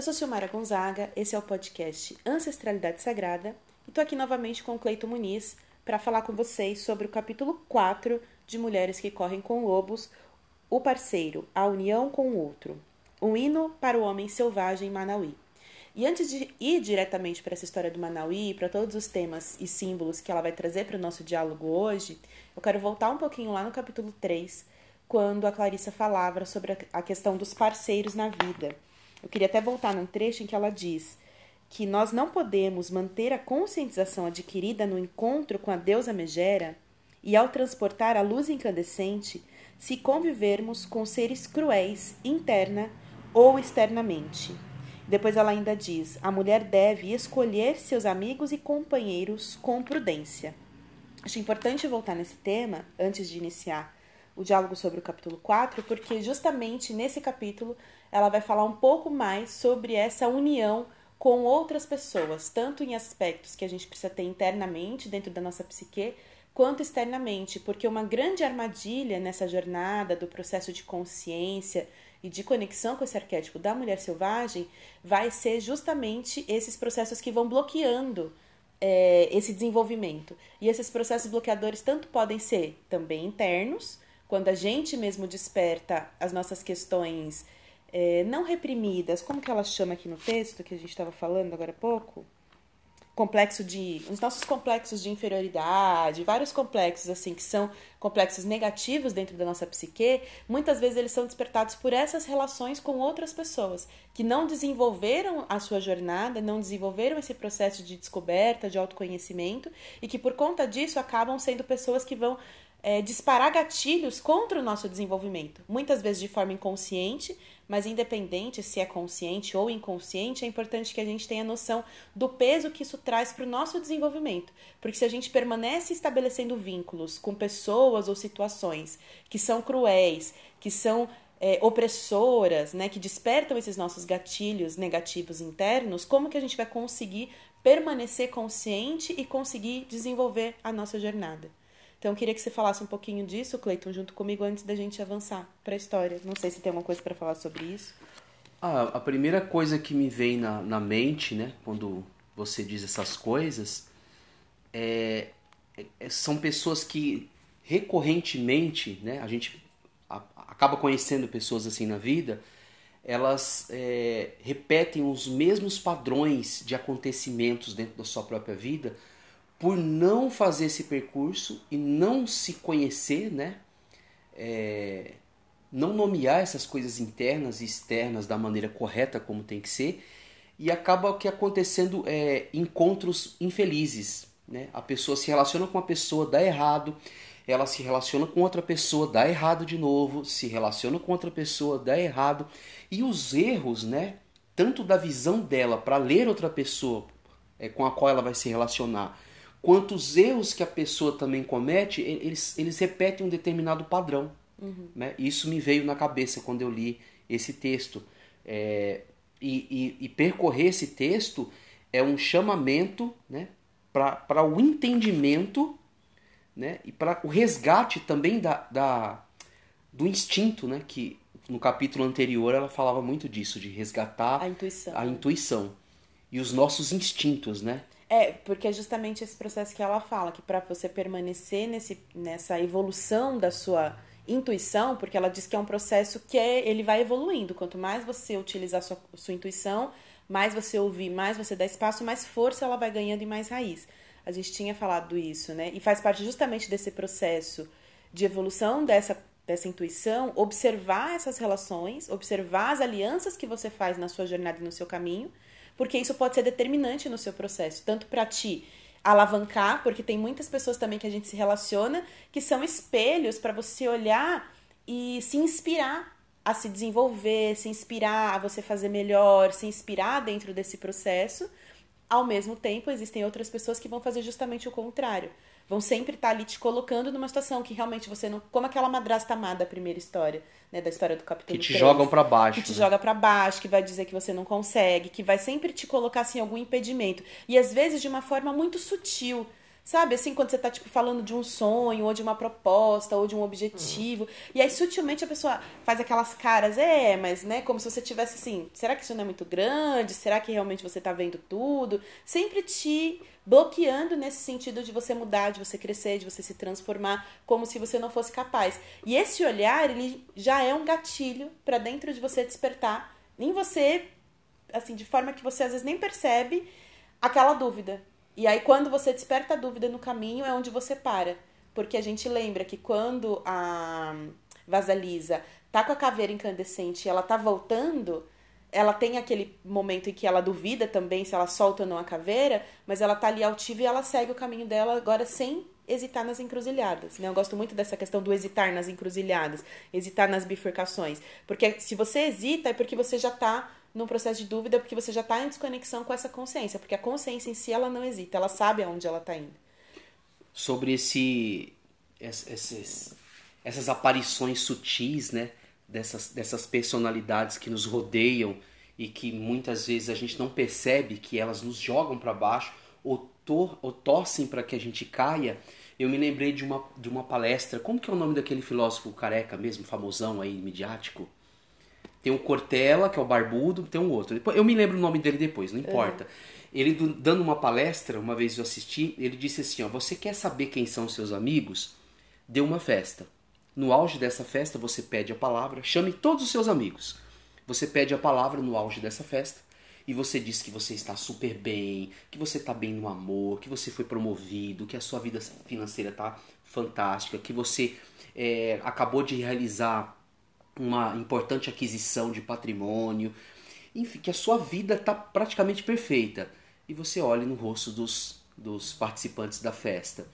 Eu sou Silmara Gonzaga, esse é o podcast Ancestralidade Sagrada e tô aqui novamente com o Cleito Muniz para falar com vocês sobre o capítulo 4 de Mulheres que Correm com Lobos, o parceiro, a união com o outro. Um hino para o homem selvagem Manauí. E antes de ir diretamente para essa história do Manauí, para todos os temas e símbolos que ela vai trazer para o nosso diálogo hoje, eu quero voltar um pouquinho lá no capítulo 3, quando a Clarissa falava sobre a questão dos parceiros na vida. Eu queria até voltar num trecho em que ela diz que nós não podemos manter a conscientização adquirida no encontro com a deusa Megera e ao transportar a luz incandescente se convivermos com seres cruéis interna ou externamente. Depois ela ainda diz: a mulher deve escolher seus amigos e companheiros com prudência. Acho importante voltar nesse tema antes de iniciar o diálogo sobre o capítulo 4, porque justamente nesse capítulo ela vai falar um pouco mais sobre essa união com outras pessoas, tanto em aspectos que a gente precisa ter internamente dentro da nossa psique, quanto externamente, porque uma grande armadilha nessa jornada do processo de consciência e de conexão com esse arquétipo da mulher selvagem vai ser justamente esses processos que vão bloqueando é, esse desenvolvimento. E esses processos bloqueadores tanto podem ser também internos, quando a gente mesmo desperta as nossas questões é, não reprimidas, como que ela chama aqui no texto que a gente estava falando agora há pouco? Complexo de. Os nossos complexos de inferioridade, vários complexos, assim, que são complexos negativos dentro da nossa psique, muitas vezes eles são despertados por essas relações com outras pessoas que não desenvolveram a sua jornada, não desenvolveram esse processo de descoberta, de autoconhecimento e que por conta disso acabam sendo pessoas que vão é, disparar gatilhos contra o nosso desenvolvimento, muitas vezes de forma inconsciente, mas independente se é consciente ou inconsciente, é importante que a gente tenha noção do peso que isso traz para o nosso desenvolvimento. Porque se a gente permanece estabelecendo vínculos com pessoas ou situações que são cruéis, que são é, opressoras, né, que despertam esses nossos gatilhos negativos internos, como que a gente vai conseguir permanecer consciente e conseguir desenvolver a nossa jornada? Então, eu queria que você falasse um pouquinho disso, Cleiton, junto comigo, antes da gente avançar para a história. Não sei se tem alguma coisa para falar sobre isso. Ah, a primeira coisa que me vem na, na mente, né, quando você diz essas coisas, é, é, são pessoas que recorrentemente, né, a gente acaba conhecendo pessoas assim na vida, elas é, repetem os mesmos padrões de acontecimentos dentro da sua própria vida por não fazer esse percurso e não se conhecer, né? É, não nomear essas coisas internas e externas da maneira correta como tem que ser e acaba que acontecendo é, encontros infelizes, né? A pessoa se relaciona com uma pessoa, dá errado, ela se relaciona com outra pessoa, dá errado de novo, se relaciona com outra pessoa, dá errado e os erros, né? Tanto da visão dela para ler outra pessoa é, com a qual ela vai se relacionar quantos erros que a pessoa também comete, eles, eles repetem um determinado padrão. Uhum. Né? Isso me veio na cabeça quando eu li esse texto. É, e, e, e, percorrer esse texto é um chamamento né, para o entendimento né, e para o resgate também da, da, do instinto, né, que no capítulo anterior ela falava muito disso, de resgatar a intuição. A intuição e os nossos instintos, né? É, porque é justamente esse processo que ela fala, que para você permanecer nesse, nessa evolução da sua intuição, porque ela diz que é um processo que é, ele vai evoluindo. Quanto mais você utilizar sua, sua intuição, mais você ouvir, mais você dá espaço, mais força ela vai ganhando e mais raiz. A gente tinha falado isso, né? E faz parte justamente desse processo de evolução dessa, dessa intuição, observar essas relações, observar as alianças que você faz na sua jornada e no seu caminho porque isso pode ser determinante no seu processo, tanto para ti alavancar, porque tem muitas pessoas também que a gente se relaciona que são espelhos para você olhar e se inspirar a se desenvolver, se inspirar a você fazer melhor, se inspirar dentro desse processo. Ao mesmo tempo, existem outras pessoas que vão fazer justamente o contrário vão sempre estar tá ali te colocando numa situação que realmente você não. Como aquela madrasta amada da primeira história, né? Da história do capítulo Que te 3, jogam para baixo. Que te né? joga para baixo, que vai dizer que você não consegue, que vai sempre te colocar assim algum impedimento. E às vezes de uma forma muito sutil. Sabe, assim, quando você tá, tipo, falando de um sonho, ou de uma proposta, ou de um objetivo. E aí, sutilmente, a pessoa faz aquelas caras, é, mas, né, como se você tivesse assim, será que isso não é muito grande? Será que realmente você tá vendo tudo? Sempre te bloqueando nesse sentido de você mudar, de você crescer, de você se transformar, como se você não fosse capaz. E esse olhar, ele já é um gatilho para dentro de você despertar em você, assim, de forma que você às vezes nem percebe aquela dúvida. E aí, quando você desperta a dúvida no caminho, é onde você para. Porque a gente lembra que quando a Vasalisa tá com a caveira incandescente e ela tá voltando, ela tem aquele momento em que ela duvida também se ela solta ou não a caveira, mas ela tá ali altiva e ela segue o caminho dela agora sem hesitar nas encruzilhadas. Né? Eu gosto muito dessa questão do hesitar nas encruzilhadas, hesitar nas bifurcações. Porque se você hesita é porque você já tá num processo de dúvida porque você já está em desconexão com essa consciência, porque a consciência em si ela não hesita, ela sabe aonde ela está indo. Sobre esse esses, essas aparições sutis, né, dessas dessas personalidades que nos rodeiam e que muitas vezes a gente não percebe que elas nos jogam para baixo ou, tor ou torcem para que a gente caia. Eu me lembrei de uma, de uma palestra, como que é o nome daquele filósofo careca mesmo, famosão aí, midiático? Tem o Cortella, que é o barbudo, tem um outro. Eu me lembro o nome dele depois, não importa. Ele dando uma palestra, uma vez eu assisti, ele disse assim: ó, você quer saber quem são seus amigos? Dê uma festa. No auge dessa festa, você pede a palavra, chame todos os seus amigos. Você pede a palavra no auge dessa festa e você diz que você está super bem, que você está bem no amor, que você foi promovido, que a sua vida financeira está fantástica, que você é, acabou de realizar uma importante aquisição de patrimônio, enfim, que a sua vida está praticamente perfeita. E você olha no rosto dos, dos participantes da festa.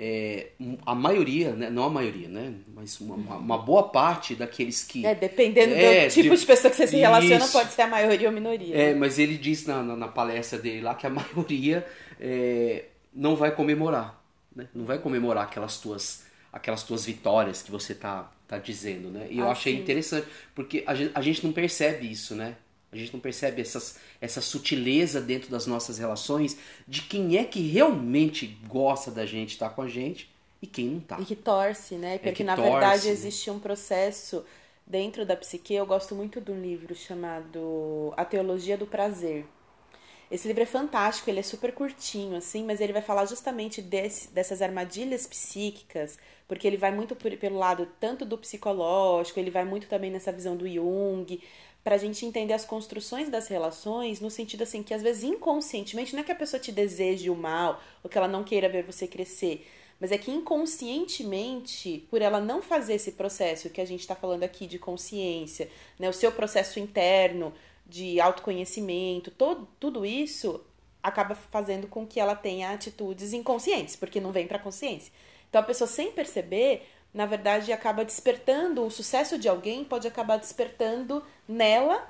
É, a maioria, né, não a maioria, né, mas uma, uma, boa parte daqueles que. É, dependendo é, do tipo de, de, pessoa que você se relaciona, isso, pode ser a maioria ou a minoria. É, mas ele diz na, na, na palestra dele lá que a maioria é, não vai comemorar. Né? Não vai comemorar aquelas tuas, aquelas tuas vitórias que você está tá dizendo, né? E eu ah, achei sim. interessante, porque a gente, a gente não percebe isso, né? A gente não percebe essas, essa sutileza dentro das nossas relações de quem é que realmente gosta da gente, estar tá com a gente e quem não tá. E que torce, né? Porque é na torce, verdade né? existe um processo dentro da psique. Eu gosto muito de um livro chamado A Teologia do Prazer. Esse livro é fantástico, ele é super curtinho, assim, mas ele vai falar justamente desse, dessas armadilhas psíquicas, porque ele vai muito por, pelo lado tanto do psicológico, ele vai muito também nessa visão do Jung, para a gente entender as construções das relações, no sentido assim, que às vezes inconscientemente, não é que a pessoa te deseje o mal, ou que ela não queira ver você crescer, mas é que inconscientemente, por ela não fazer esse processo que a gente está falando aqui de consciência, né, o seu processo interno, de autoconhecimento, todo, tudo isso acaba fazendo com que ela tenha atitudes inconscientes, porque não vem para a consciência. Então a pessoa sem perceber, na verdade, acaba despertando o sucesso de alguém, pode acabar despertando nela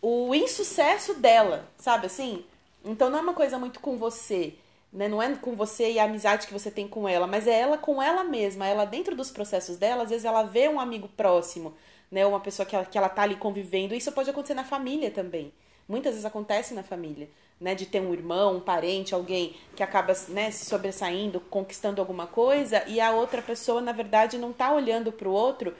o insucesso dela, sabe assim? Então não é uma coisa muito com você, né? Não é com você e a amizade que você tem com ela, mas é ela com ela mesma. Ela dentro dos processos dela, às vezes ela vê um amigo próximo né? Uma pessoa que ela, que ela tá ali convivendo. Isso pode acontecer na família também. Muitas vezes acontece na família, né? De ter um irmão, um parente, alguém que acaba né, se sobressaindo, conquistando alguma coisa, e a outra pessoa, na verdade, não tá olhando para o outro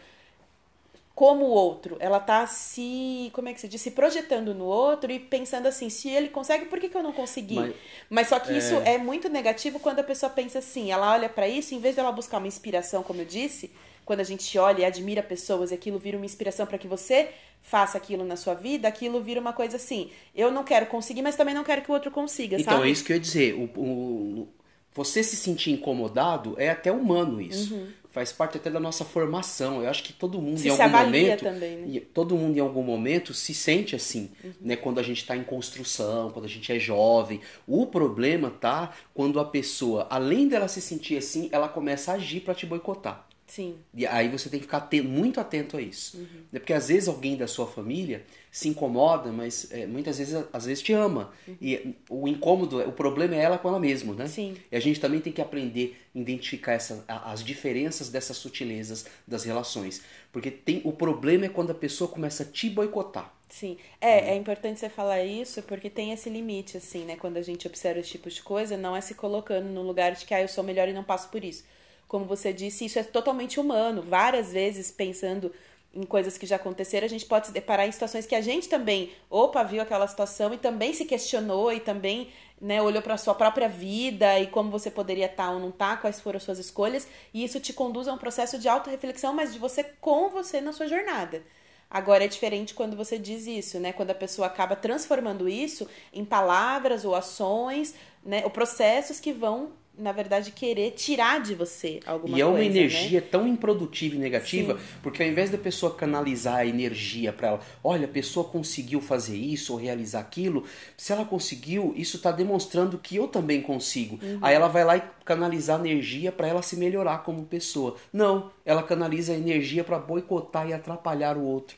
como o outro. Ela tá se, como é que se diz, se projetando no outro e pensando assim, se ele consegue, por que, que eu não consegui? Mas, Mas só que é... isso é muito negativo quando a pessoa pensa assim, ela olha para isso, em vez dela buscar uma inspiração, como eu disse, quando a gente olha e admira pessoas e aquilo vira uma inspiração para que você faça aquilo na sua vida, aquilo vira uma coisa assim. Eu não quero conseguir, mas também não quero que o outro consiga, então, sabe? é isso que eu ia dizer. O, o, você se sentir incomodado é até humano isso. Uhum. Faz parte até da nossa formação. Eu acho que todo mundo se em algum momento, também, né? todo mundo em algum momento se sente assim, uhum. né? Quando a gente está em construção, quando a gente é jovem. O problema tá quando a pessoa, além dela se sentir assim, ela começa a agir para te boicotar. Sim. E aí você tem que ficar atento, muito atento a isso. Uhum. Porque às vezes alguém da sua família se incomoda, mas é, muitas vezes às vezes te ama. Uhum. E o incômodo, o problema é ela com ela mesma, né? Sim. E a gente também tem que aprender a identificar essa, as diferenças dessas sutilezas das relações. Porque tem o problema é quando a pessoa começa a te boicotar. Sim, é, é importante você falar isso porque tem esse limite, assim, né? Quando a gente observa esse tipo de coisa, não é se colocando no lugar de que ah, eu sou melhor e não passo por isso como você disse, isso é totalmente humano. Várias vezes, pensando em coisas que já aconteceram, a gente pode se deparar em situações que a gente também, opa, viu aquela situação e também se questionou e também né, olhou para a sua própria vida e como você poderia estar tá ou não estar, tá, quais foram as suas escolhas, e isso te conduz a um processo de autorreflexão, mas de você com você na sua jornada. Agora é diferente quando você diz isso, né? Quando a pessoa acaba transformando isso em palavras ou ações, né? Ou processos que vão na verdade, querer tirar de você alguma coisa. E é uma né? energia né? tão improdutiva e negativa, Sim. porque ao invés da pessoa canalizar a energia para ela, olha, a pessoa conseguiu fazer isso ou realizar aquilo, se ela conseguiu, isso está demonstrando que eu também consigo. Uhum. Aí ela vai lá e canalizar energia para ela se melhorar como pessoa. Não, ela canaliza a energia para boicotar e atrapalhar o outro.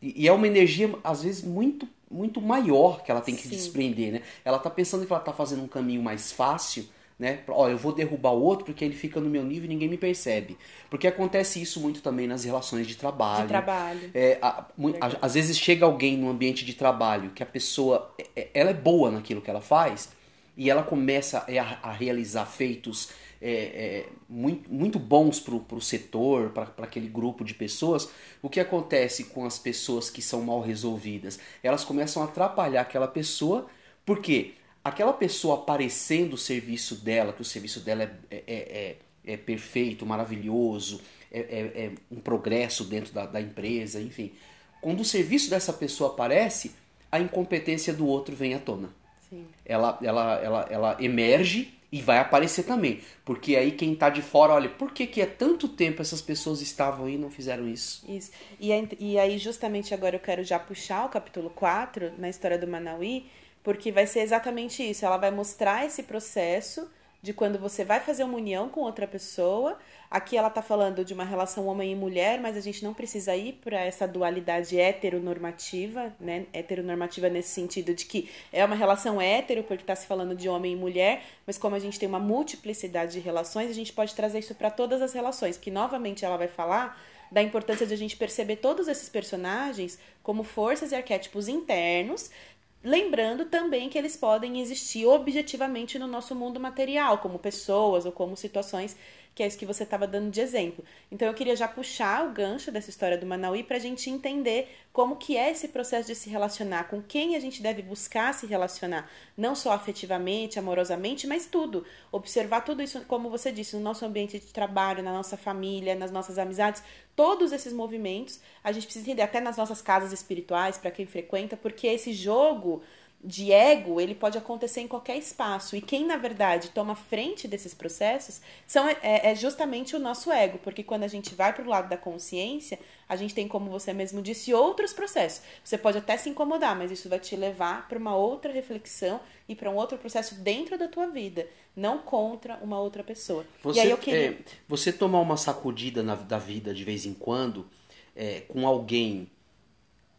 E, e é uma energia, às vezes, muito muito maior que ela tem que Sim. desprender, né? Ela tá pensando que ela tá fazendo um caminho mais fácil, né? Ó, eu vou derrubar o outro porque ele fica no meu nível e ninguém me percebe. Porque acontece isso muito também nas relações de trabalho. De trabalho. É, a, a, às vezes chega alguém no ambiente de trabalho que a pessoa, é, é, ela é boa naquilo que ela faz e ela começa é, a, a realizar feitos é, é, muito, muito bons para o setor, para aquele grupo de pessoas, o que acontece com as pessoas que são mal resolvidas? Elas começam a atrapalhar aquela pessoa, por quê? Aquela pessoa aparecendo o serviço dela, que o serviço dela é, é, é, é perfeito, maravilhoso, é, é, é, um progresso dentro da, da empresa, enfim. Quando o serviço dessa pessoa aparece, a incompetência do outro vem à tona. Sim. Ela, ela, ela, ela emerge e vai aparecer também. Porque aí quem está de fora, olha, por que, que há tanto tempo essas pessoas estavam aí e não fizeram isso? Isso. E, e aí, justamente agora eu quero já puxar o capítulo 4, na história do Manauí, porque vai ser exatamente isso. Ela vai mostrar esse processo de quando você vai fazer uma união com outra pessoa. Aqui ela está falando de uma relação homem e mulher, mas a gente não precisa ir para essa dualidade heteronormativa, né? Heteronormativa nesse sentido de que é uma relação hétero, porque está se falando de homem e mulher, mas como a gente tem uma multiplicidade de relações, a gente pode trazer isso para todas as relações, que novamente ela vai falar da importância de a gente perceber todos esses personagens como forças e arquétipos internos Lembrando também que eles podem existir objetivamente no nosso mundo material, como pessoas ou como situações que é isso que você estava dando de exemplo. Então eu queria já puxar o gancho dessa história do Manauí para a gente entender como que é esse processo de se relacionar, com quem a gente deve buscar se relacionar, não só afetivamente, amorosamente, mas tudo. Observar tudo isso, como você disse, no nosso ambiente de trabalho, na nossa família, nas nossas amizades, todos esses movimentos, a gente precisa entender até nas nossas casas espirituais, para quem frequenta, porque esse jogo de ego, ele pode acontecer em qualquer espaço. E quem, na verdade, toma frente desses processos são, é, é justamente o nosso ego, porque quando a gente vai para o lado da consciência, a gente tem, como você mesmo disse, outros processos. Você pode até se incomodar, mas isso vai te levar para uma outra reflexão e para um outro processo dentro da tua vida, não contra uma outra pessoa. Você, e aí eu queria... É, você tomar uma sacudida na, da vida de vez em quando é, com alguém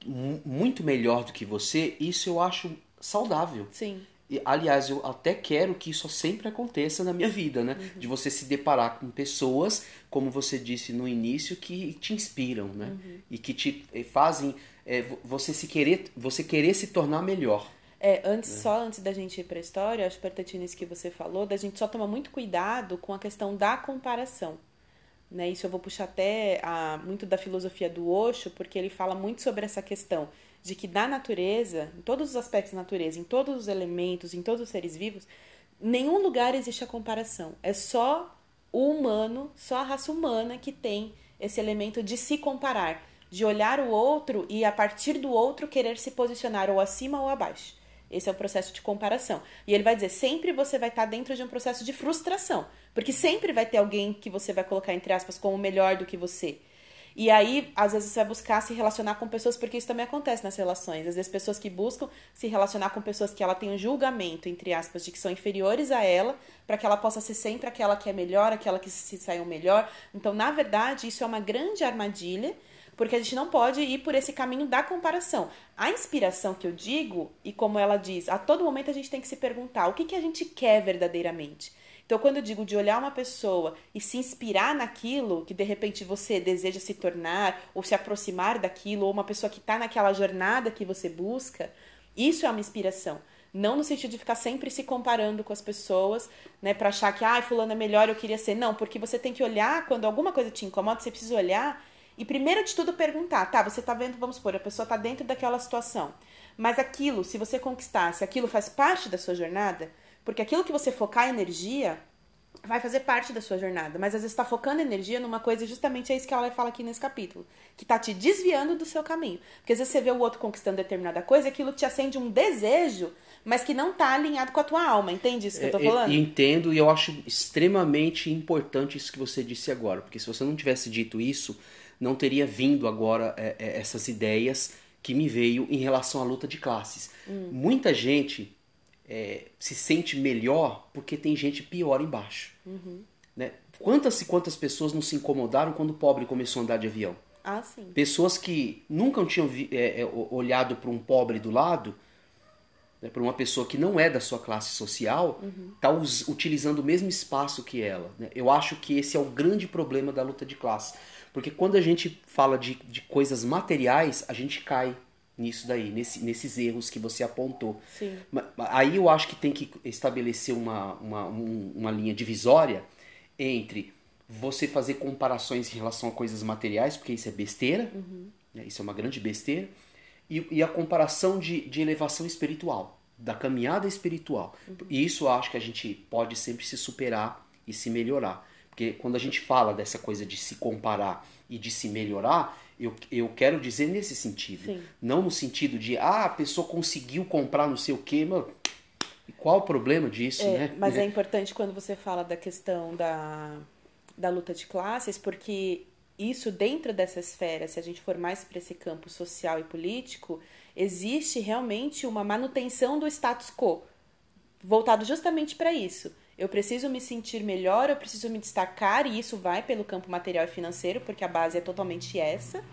muito melhor do que você, isso eu acho saudável. Sim. E, aliás, eu até quero que isso sempre aconteça na minha vida, né? Uhum. De você se deparar com pessoas, como você disse no início, que te inspiram, né? Uhum. E que te eh, fazem é, você se querer, você querer se tornar melhor. É, antes, é. só antes da gente ir para a história, acho nisso que você falou, da gente só tomar muito cuidado com a questão da comparação. Né? Isso eu vou puxar até a, muito da filosofia do Osho, porque ele fala muito sobre essa questão de que da natureza, em todos os aspectos da natureza, em todos os elementos, em todos os seres vivos, nenhum lugar existe a comparação. É só o humano, só a raça humana que tem esse elemento de se comparar, de olhar o outro e a partir do outro querer se posicionar ou acima ou abaixo. Esse é o processo de comparação. E ele vai dizer: sempre você vai estar dentro de um processo de frustração. Porque sempre vai ter alguém que você vai colocar, entre aspas, como melhor do que você. E aí, às vezes, você vai buscar se relacionar com pessoas, porque isso também acontece nas relações. Às vezes, pessoas que buscam se relacionar com pessoas que ela tem um julgamento, entre aspas, de que são inferiores a ela, para que ela possa ser sempre aquela que é melhor, aquela que se saiu melhor. Então, na verdade, isso é uma grande armadilha, porque a gente não pode ir por esse caminho da comparação. A inspiração que eu digo, e como ela diz, a todo momento a gente tem que se perguntar o que, que a gente quer verdadeiramente. Então, quando eu digo de olhar uma pessoa e se inspirar naquilo que de repente você deseja se tornar ou se aproximar daquilo, ou uma pessoa que está naquela jornada que você busca, isso é uma inspiração. Não no sentido de ficar sempre se comparando com as pessoas, né, para achar que, ah, fulano é melhor, eu queria ser. Não, porque você tem que olhar, quando alguma coisa te incomoda, você precisa olhar e primeiro de tudo perguntar, tá, você tá vendo, vamos supor, a pessoa tá dentro daquela situação. Mas aquilo, se você conquistar, se aquilo faz parte da sua jornada, porque aquilo que você focar energia vai fazer parte da sua jornada, mas às vezes está focando energia numa coisa, justamente é isso que ela fala aqui nesse capítulo, que tá te desviando do seu caminho. Porque às vezes você vê o outro conquistando determinada coisa, aquilo te acende um desejo, mas que não tá alinhado com a tua alma. Entende isso que eu tô é, falando? entendo e eu acho extremamente importante isso que você disse agora, porque se você não tivesse dito isso, não teria vindo agora é, é, essas ideias que me veio em relação à luta de classes. Hum. Muita gente é, se sente melhor porque tem gente pior embaixo. Uhum. Né? Quantas e quantas pessoas não se incomodaram quando o pobre começou a andar de avião? Ah, sim. Pessoas que nunca tinham é, é, olhado para um pobre do lado, né, para uma pessoa que não é da sua classe social, está uhum. utilizando o mesmo espaço que ela. Né? Eu acho que esse é o grande problema da luta de classe. Porque quando a gente fala de, de coisas materiais, a gente cai nisso daí, nesse, nesses erros que você apontou. Sim. Aí eu acho que tem que estabelecer uma, uma, uma linha divisória entre você fazer comparações em relação a coisas materiais, porque isso é besteira, uhum. né? isso é uma grande besteira, e, e a comparação de, de elevação espiritual, da caminhada espiritual. Uhum. E isso eu acho que a gente pode sempre se superar e se melhorar. Porque quando a gente fala dessa coisa de se comparar e de se melhorar, eu, eu quero dizer nesse sentido. Sim. Não no sentido de, ah, a pessoa conseguiu comprar não sei o quê, mas qual o problema disso, é, né? Mas é importante quando você fala da questão da, da luta de classes, porque isso dentro dessa esfera, se a gente for mais para esse campo social e político, existe realmente uma manutenção do status quo, voltado justamente para isso. Eu preciso me sentir melhor, eu preciso me destacar, e isso vai pelo campo material e financeiro, porque a base é totalmente essa.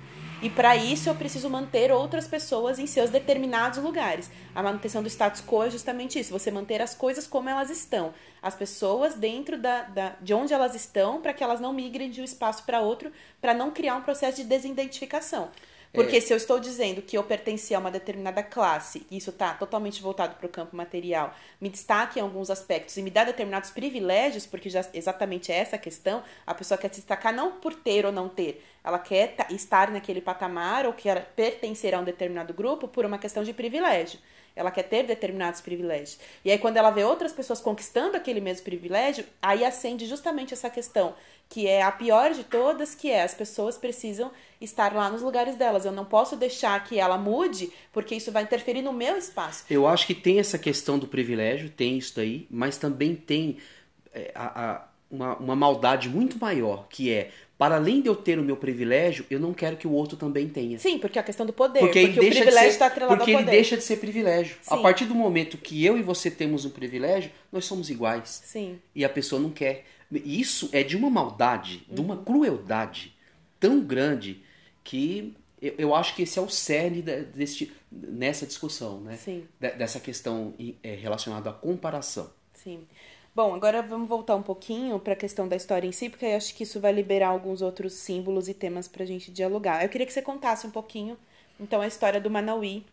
E para isso eu preciso manter outras pessoas em seus determinados lugares. A manutenção do status quo é justamente isso: você manter as coisas como elas estão. As pessoas dentro da, da de onde elas estão, para que elas não migrem de um espaço para outro, para não criar um processo de desidentificação. Porque é. se eu estou dizendo que eu pertenci a uma determinada classe, e isso está totalmente voltado para o campo material, me destaque em alguns aspectos e me dá determinados privilégios, porque já exatamente é essa a questão, a pessoa quer se destacar não por ter ou não ter, ela quer estar naquele patamar ou quer pertencer a um determinado grupo por uma questão de privilégio. Ela quer ter determinados privilégios. E aí, quando ela vê outras pessoas conquistando aquele mesmo privilégio, aí acende justamente essa questão, que é a pior de todas, que é as pessoas precisam estar lá nos lugares delas. Eu não posso deixar que ela mude, porque isso vai interferir no meu espaço. Eu acho que tem essa questão do privilégio, tem isso daí, mas também tem é, a, a, uma, uma maldade muito maior, que é para além de eu ter o meu privilégio, eu não quero que o outro também tenha. Sim, porque é a questão do poder. Porque, porque o privilégio está atrelado Porque ele deixa de ser privilégio. Sim. A partir do momento que eu e você temos um privilégio, nós somos iguais. Sim. E a pessoa não quer. Isso é de uma maldade, uhum. de uma uhum. crueldade tão grande que eu, eu acho que esse é o cerne desse, nessa discussão, né? Sim. Dessa questão é, relacionada à comparação. Sim. Bom, agora vamos voltar um pouquinho para a questão da história em si, porque eu acho que isso vai liberar alguns outros símbolos e temas para a gente dialogar. Eu queria que você contasse um pouquinho, então, a história do Manauí,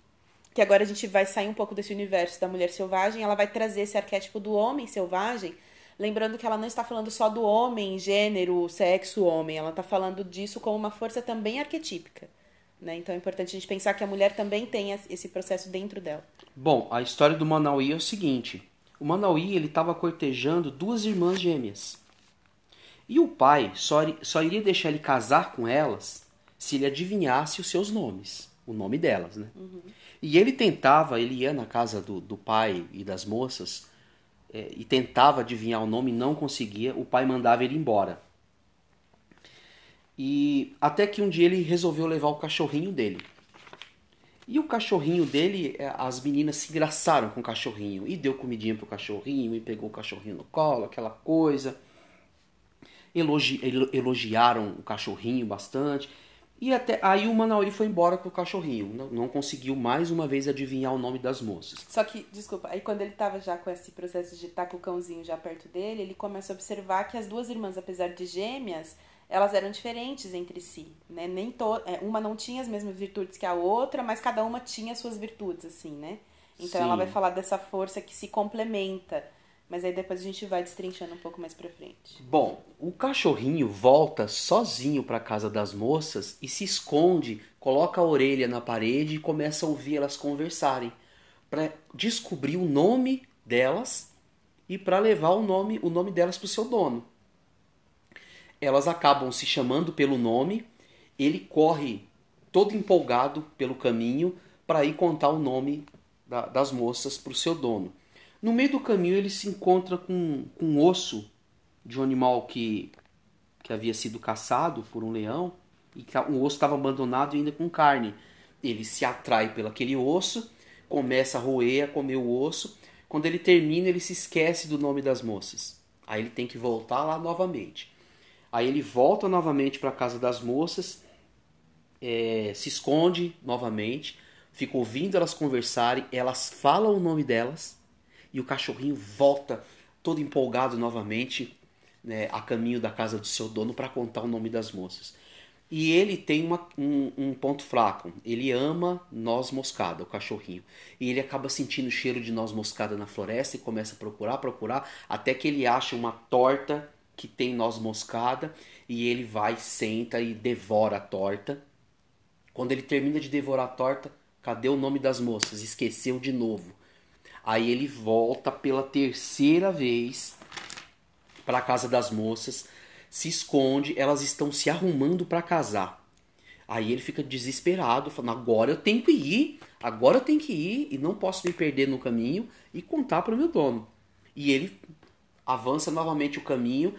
que agora a gente vai sair um pouco desse universo da mulher selvagem, ela vai trazer esse arquétipo do homem selvagem, lembrando que ela não está falando só do homem, gênero, sexo, homem, ela está falando disso como uma força também arquetípica. Né? Então é importante a gente pensar que a mulher também tem esse processo dentro dela. Bom, a história do Manauí é o seguinte: o Manauí ele estava cortejando duas irmãs gêmeas. E o pai só, só iria deixar ele casar com elas se ele adivinhasse os seus nomes, o nome delas, né? Uhum. E ele tentava, ele ia na casa do, do pai e das moças é, e tentava adivinhar o nome, não conseguia, o pai mandava ele embora. E até que um dia ele resolveu levar o cachorrinho dele. E o cachorrinho dele, é, as meninas se engraçaram com o cachorrinho. E deu comidinha pro cachorrinho, e pegou o cachorrinho no colo, aquela coisa. Elogi, elogiaram o cachorrinho bastante. E até aí o Manauri foi embora com o cachorrinho. Não, não, conseguiu mais uma vez adivinhar o nome das moças. Só que, desculpa, aí quando ele tava já com esse processo de estar com o cãozinho já perto dele, ele começa a observar que as duas irmãs, apesar de gêmeas, elas eram diferentes entre si, né? Nem to... É, uma não tinha as mesmas virtudes que a outra, mas cada uma tinha suas virtudes, assim, né? Então Sim. ela vai falar dessa força que se complementa. Mas aí depois a gente vai destrinchando um pouco mais pra frente. Bom, o cachorrinho volta sozinho pra casa das moças e se esconde, coloca a orelha na parede e começa a ouvir elas conversarem. para descobrir o nome delas e para levar o nome, o nome delas pro seu dono elas acabam se chamando pelo nome, ele corre todo empolgado pelo caminho para ir contar o nome da, das moças para o seu dono. No meio do caminho ele se encontra com, com um osso de um animal que, que havia sido caçado por um leão e que o osso estava abandonado ainda com carne. Ele se atrai pelo aquele osso, começa a roer, a comer o osso. Quando ele termina, ele se esquece do nome das moças. Aí ele tem que voltar lá novamente. Aí ele volta novamente para a casa das moças, é, se esconde novamente, fica ouvindo elas conversarem, elas falam o nome delas e o cachorrinho volta todo empolgado novamente né, a caminho da casa do seu dono para contar o nome das moças. E ele tem uma, um, um, ponto fraco. Ele ama noz moscada, o cachorrinho. E ele acaba sentindo o cheiro de noz moscada na floresta e começa a procurar, procurar, até que ele acha uma torta que tem noz moscada e ele vai, senta e devora a torta. Quando ele termina de devorar a torta, cadê o nome das moças? Esqueceu de novo. Aí ele volta pela terceira vez para a casa das moças, se esconde, elas estão se arrumando para casar. Aí ele fica desesperado, falando: agora eu tenho que ir, agora eu tenho que ir e não posso me perder no caminho e contar para o meu dono. E ele avança novamente o caminho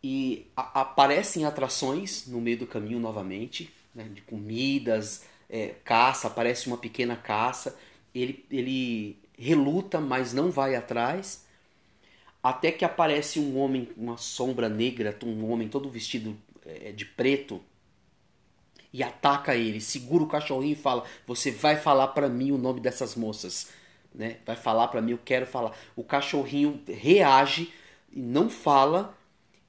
e aparecem atrações no meio do caminho novamente, né, de comidas, é, caça, aparece uma pequena caça. Ele, ele reluta, mas não vai atrás, até que aparece um homem, uma sombra negra, um homem todo vestido é, de preto, e ataca ele, segura o cachorrinho e fala: Você vai falar para mim o nome dessas moças, né? Vai falar para mim, eu quero falar. O cachorrinho reage e não fala,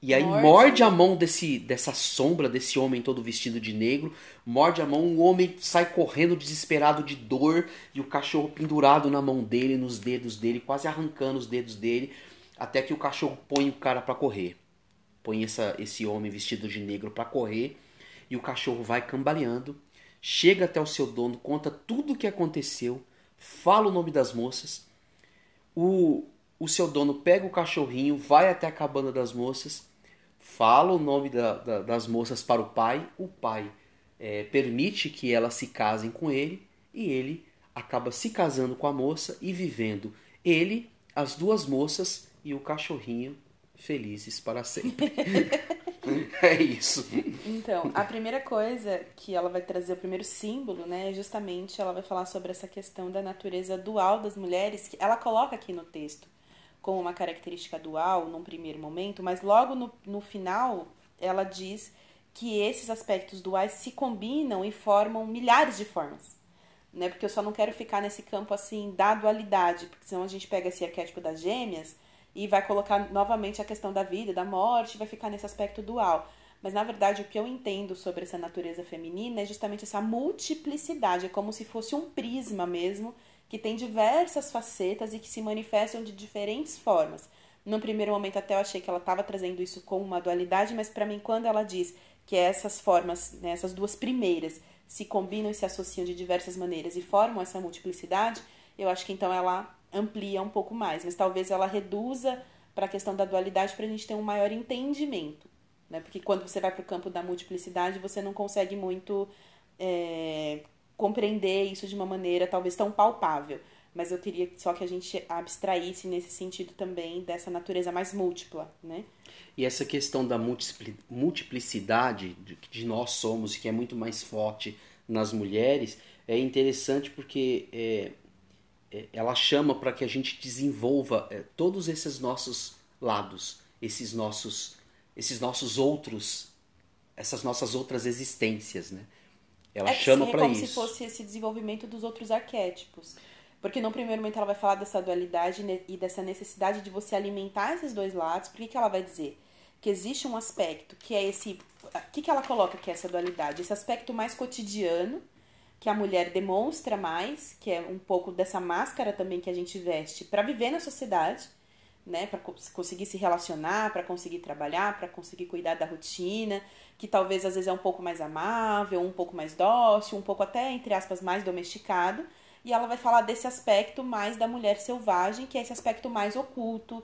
e aí morde. morde, a mão desse, dessa sombra, desse homem todo vestido de negro, morde a mão, o homem sai correndo desesperado de dor, e o cachorro pendurado na mão dele, nos dedos dele, quase arrancando os dedos dele, até que o cachorro põe o cara para correr. Põe essa, esse homem vestido de negro para correr, e o cachorro vai cambaleando, chega até o seu dono, conta tudo o que aconteceu, fala o nome das moças. O, o seu dono pega o cachorrinho, vai até a cabana das moças, fala o nome da, da, das moças para o pai, o pai é, permite que elas se casem com ele e ele acaba se casando com a moça e vivendo ele, as duas moças e o cachorrinho felizes para sempre. é isso. Então, a primeira coisa que ela vai trazer, o primeiro símbolo, né, é justamente ela vai falar sobre essa questão da natureza dual das mulheres, que ela coloca aqui no texto com uma característica dual num primeiro momento, mas logo no, no final ela diz que esses aspectos duais se combinam e formam milhares de formas. Né? Porque eu só não quero ficar nesse campo assim da dualidade, porque senão a gente pega esse arquétipo das gêmeas e vai colocar novamente a questão da vida, da morte, vai ficar nesse aspecto dual. Mas na verdade o que eu entendo sobre essa natureza feminina é justamente essa multiplicidade, é como se fosse um prisma mesmo que tem diversas facetas e que se manifestam de diferentes formas. No primeiro momento até eu achei que ela estava trazendo isso como uma dualidade, mas para mim quando ela diz que essas formas, né, essas duas primeiras, se combinam e se associam de diversas maneiras e formam essa multiplicidade, eu acho que então ela amplia um pouco mais, mas talvez ela reduza para a questão da dualidade para a gente ter um maior entendimento, né? Porque quando você vai para o campo da multiplicidade, você não consegue muito é, compreender isso de uma maneira talvez tão palpável. mas eu queria só que a gente abstraísse nesse sentido também dessa natureza mais múltipla, né? E essa questão da multiplicidade de nós somos, que é muito mais forte nas mulheres, é interessante porque é, é, ela chama para que a gente desenvolva é, todos esses nossos lados, esses nossos, esses nossos outros, essas nossas outras existências, né? Ela é chama para isso. É como se fosse esse desenvolvimento dos outros arquétipos. Porque no primeiro momento ela vai falar dessa dualidade e dessa necessidade de você alimentar esses dois lados. Por que, que ela vai dizer? Que existe um aspecto que é esse. O que, que ela coloca que é essa dualidade? Esse aspecto mais cotidiano, que a mulher demonstra mais, que é um pouco dessa máscara também que a gente veste para viver na sociedade, né? Para conseguir se relacionar, para conseguir trabalhar, para conseguir cuidar da rotina, que talvez às vezes é um pouco mais amável, um pouco mais dócil, um pouco até, entre aspas, mais domesticado e ela vai falar desse aspecto mais da mulher selvagem, que é esse aspecto mais oculto,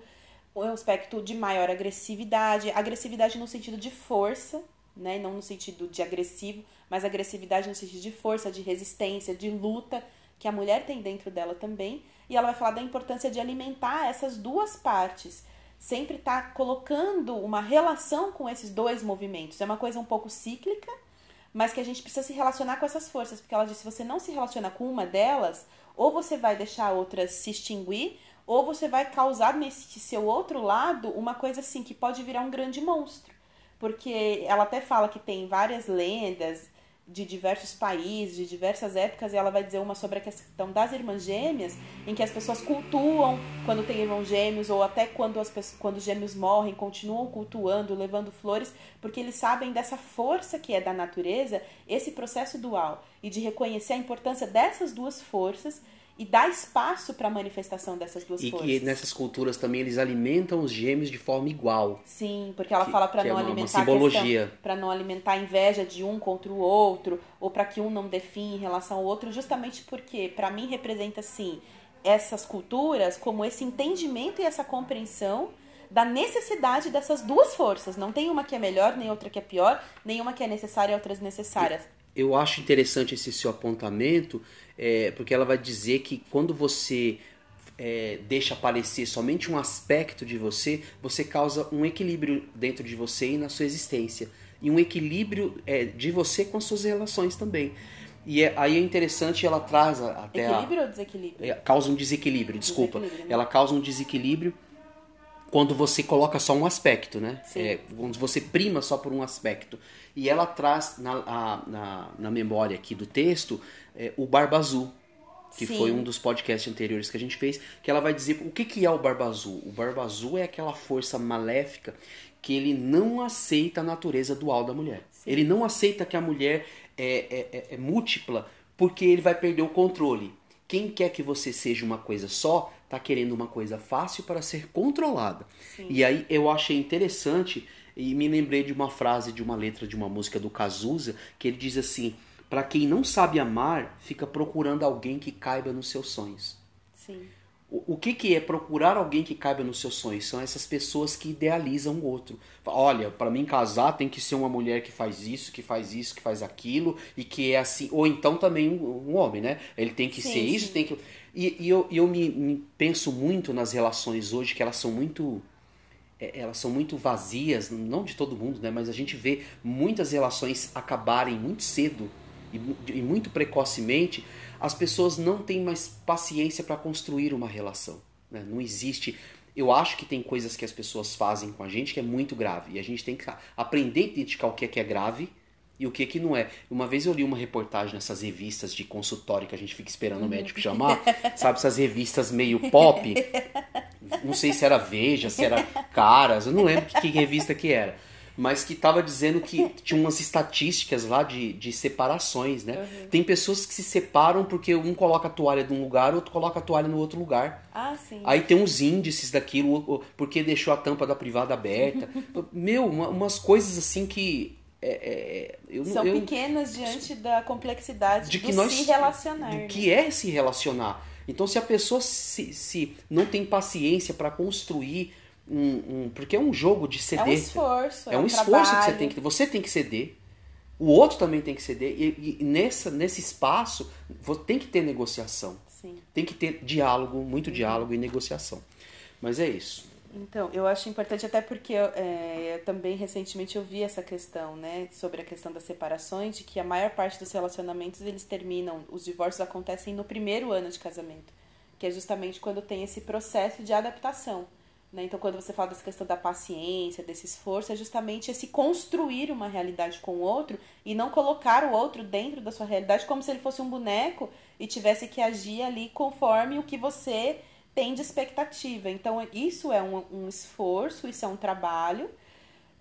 um aspecto de maior agressividade, agressividade no sentido de força, né, não no sentido de agressivo, mas agressividade no sentido de força, de resistência, de luta que a mulher tem dentro dela também, e ela vai falar da importância de alimentar essas duas partes, sempre estar tá colocando uma relação com esses dois movimentos. É uma coisa um pouco cíclica, mas que a gente precisa se relacionar com essas forças, porque ela disse: se você não se relaciona com uma delas, ou você vai deixar a outra se extinguir, ou você vai causar nesse seu outro lado uma coisa assim que pode virar um grande monstro. Porque ela até fala que tem várias lendas de diversos países, de diversas épocas, e ela vai dizer uma sobre a questão das irmãs gêmeas, em que as pessoas cultuam quando tem irmãos gêmeos, ou até quando, as pessoas, quando os gêmeos morrem, continuam cultuando, levando flores, porque eles sabem dessa força que é da natureza, esse processo dual, e de reconhecer a importância dessas duas forças e dá espaço para a manifestação dessas duas e forças. E que nessas culturas também eles alimentam os gêmeos de forma igual. Sim, porque ela que, fala para não é uma, alimentar uma simbologia. para não alimentar a inveja de um contra o outro ou para que um não define em relação ao outro, justamente porque para mim representa assim essas culturas como esse entendimento e essa compreensão da necessidade dessas duas forças. Não tem uma que é melhor, nem outra que é pior, nem uma que é necessária e outra desnecessária. Eu acho interessante esse seu apontamento é, porque ela vai dizer que quando você é, deixa aparecer somente um aspecto de você, você causa um equilíbrio dentro de você e na sua existência. E um equilíbrio é, de você com as suas relações também. E é, aí é interessante, ela traz até. Equilíbrio a, ou desequilíbrio? É, causa um desequilíbrio, desculpa. Desequilíbrio, né? Ela causa um desequilíbrio quando você coloca só um aspecto, né? É, quando você prima só por um aspecto. E ela traz na, a, na, na memória aqui do texto é, o Barba Azul, que Sim. foi um dos podcasts anteriores que a gente fez, que ela vai dizer o que, que é o Barba Azul. O Barba Azul é aquela força maléfica que ele não aceita a natureza dual da mulher. Sim. Ele não aceita que a mulher é, é, é, é múltipla porque ele vai perder o controle. Quem quer que você seja uma coisa só, tá querendo uma coisa fácil para ser controlada. Sim. E aí eu achei interessante e me lembrei de uma frase de uma letra de uma música do Cazuza, que ele diz assim: para quem não sabe amar, fica procurando alguém que caiba nos seus sonhos. Sim. O, o que, que é procurar alguém que caiba nos seus sonhos? São essas pessoas que idealizam o outro. Olha, para mim casar tem que ser uma mulher que faz isso, que faz isso, que faz aquilo e que é assim. Ou então também um, um homem, né? Ele tem que sim, ser isso, sim. tem que. E, e eu, eu me, me penso muito nas relações hoje que elas são muito é, elas são muito vazias, não de todo mundo, né? Mas a gente vê muitas relações acabarem muito cedo e, muito precocemente, as pessoas não têm mais paciência para construir uma relação. Né? Não existe. Eu acho que tem coisas que as pessoas fazem com a gente que é muito grave. E a gente tem que aprender a identificar o que é que é grave e o que que não é. Uma vez eu li uma reportagem nessas revistas de consultório que a gente fica esperando o médico chamar, sabe, essas revistas meio pop. Não sei se era Veja, se era Caras, eu não lembro que revista que era mas que estava dizendo que tinha umas estatísticas lá de, de separações, né? Uhum. Tem pessoas que se separam porque um coloca a toalha de um lugar, outro coloca a toalha no outro lugar. Ah, sim. Aí tem uns índices daquilo, porque deixou a tampa da privada aberta. Meu, uma, umas coisas assim que é, é, eu, São eu, pequenas diante da complexidade de que do nós, se relacionar. Do né? que é se relacionar. Então, se a pessoa se, se não tem paciência para construir um, um, porque é um jogo de ceder. É um esforço. É, é um, um esforço que você tem que Você tem que ceder. O outro também tem que ceder. E, e nessa, nesse espaço tem que ter negociação. Sim. Tem que ter diálogo, muito Uhum. diálogo e negociação. Mas é isso. Então, eu acho importante até porque é, eu também recentemente eu vi essa questão, né, sobre a questão das separações, de que a maior parte dos relacionamentos eles terminam, os divórcios acontecem no primeiro ano de casamento, que é justamente quando tem esse processo de adaptação. Né? Então, quando você fala dessa questão da paciência, desse esforço, é justamente esse construir uma realidade com o outro e não colocar o outro dentro da sua realidade como se ele fosse um boneco e tivesse que agir ali conforme o que você tem de expectativa. Então, isso é um, um esforço, isso é um trabalho.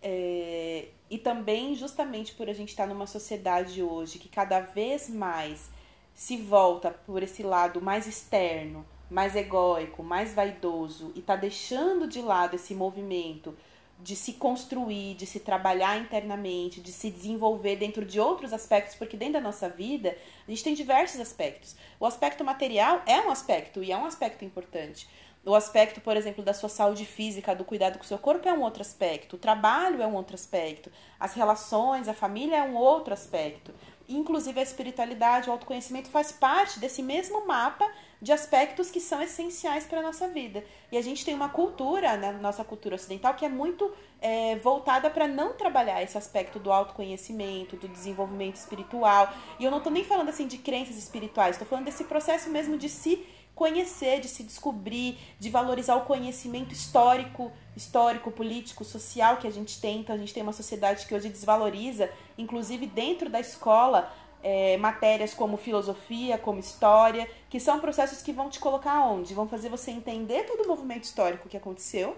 É, e também, justamente por a gente estar numa sociedade hoje que cada vez mais se volta por esse lado mais externo, mais egóico, mais vaidoso e está deixando de lado esse movimento de se construir, de se trabalhar internamente, de se desenvolver dentro de outros aspectos, porque dentro da nossa vida a gente tem diversos aspectos. O aspecto material é um aspecto e é um aspecto importante. O aspecto, por exemplo, da sua saúde física, do cuidado com o seu corpo é um outro aspecto. O trabalho é um outro aspecto. As relações, a família é um outro aspecto. Inclusive a espiritualidade, o autoconhecimento faz parte desse mesmo mapa de aspectos que são essenciais para a nossa vida. E a gente tem uma cultura, na nossa cultura ocidental, que é muito é, voltada para não trabalhar esse aspecto do autoconhecimento, do desenvolvimento espiritual. E eu não estou nem falando assim de crenças espirituais, estou falando desse processo mesmo de se conhecer, de se descobrir, de valorizar o conhecimento histórico, histórico, político, social que a gente tem. Então a gente tem uma sociedade que hoje desvaloriza, inclusive dentro da escola, é, matérias como filosofia, como história, que são processos que vão te colocar onde? Vão fazer você entender todo o movimento histórico que aconteceu,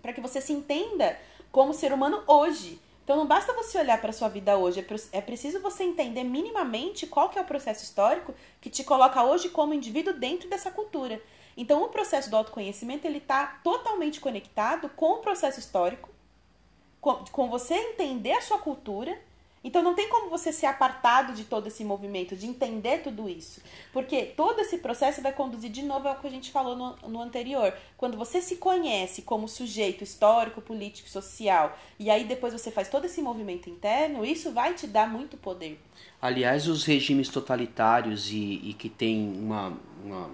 para que você se entenda como ser humano hoje. Então não basta você olhar para sua vida hoje, é preciso você entender minimamente qual que é o processo histórico que te coloca hoje como indivíduo dentro dessa cultura. Então o processo do autoconhecimento ele está totalmente conectado com o processo histórico, com, com você entender a sua cultura então não tem como você ser apartado de todo esse movimento, de entender tudo isso. Porque todo esse processo vai conduzir de novo ao que a gente falou no, no anterior. Quando você se conhece como sujeito histórico, político, social, e aí depois você faz todo esse movimento interno, isso vai te dar muito poder. Aliás, os regimes totalitários e, e que têm uma, uma,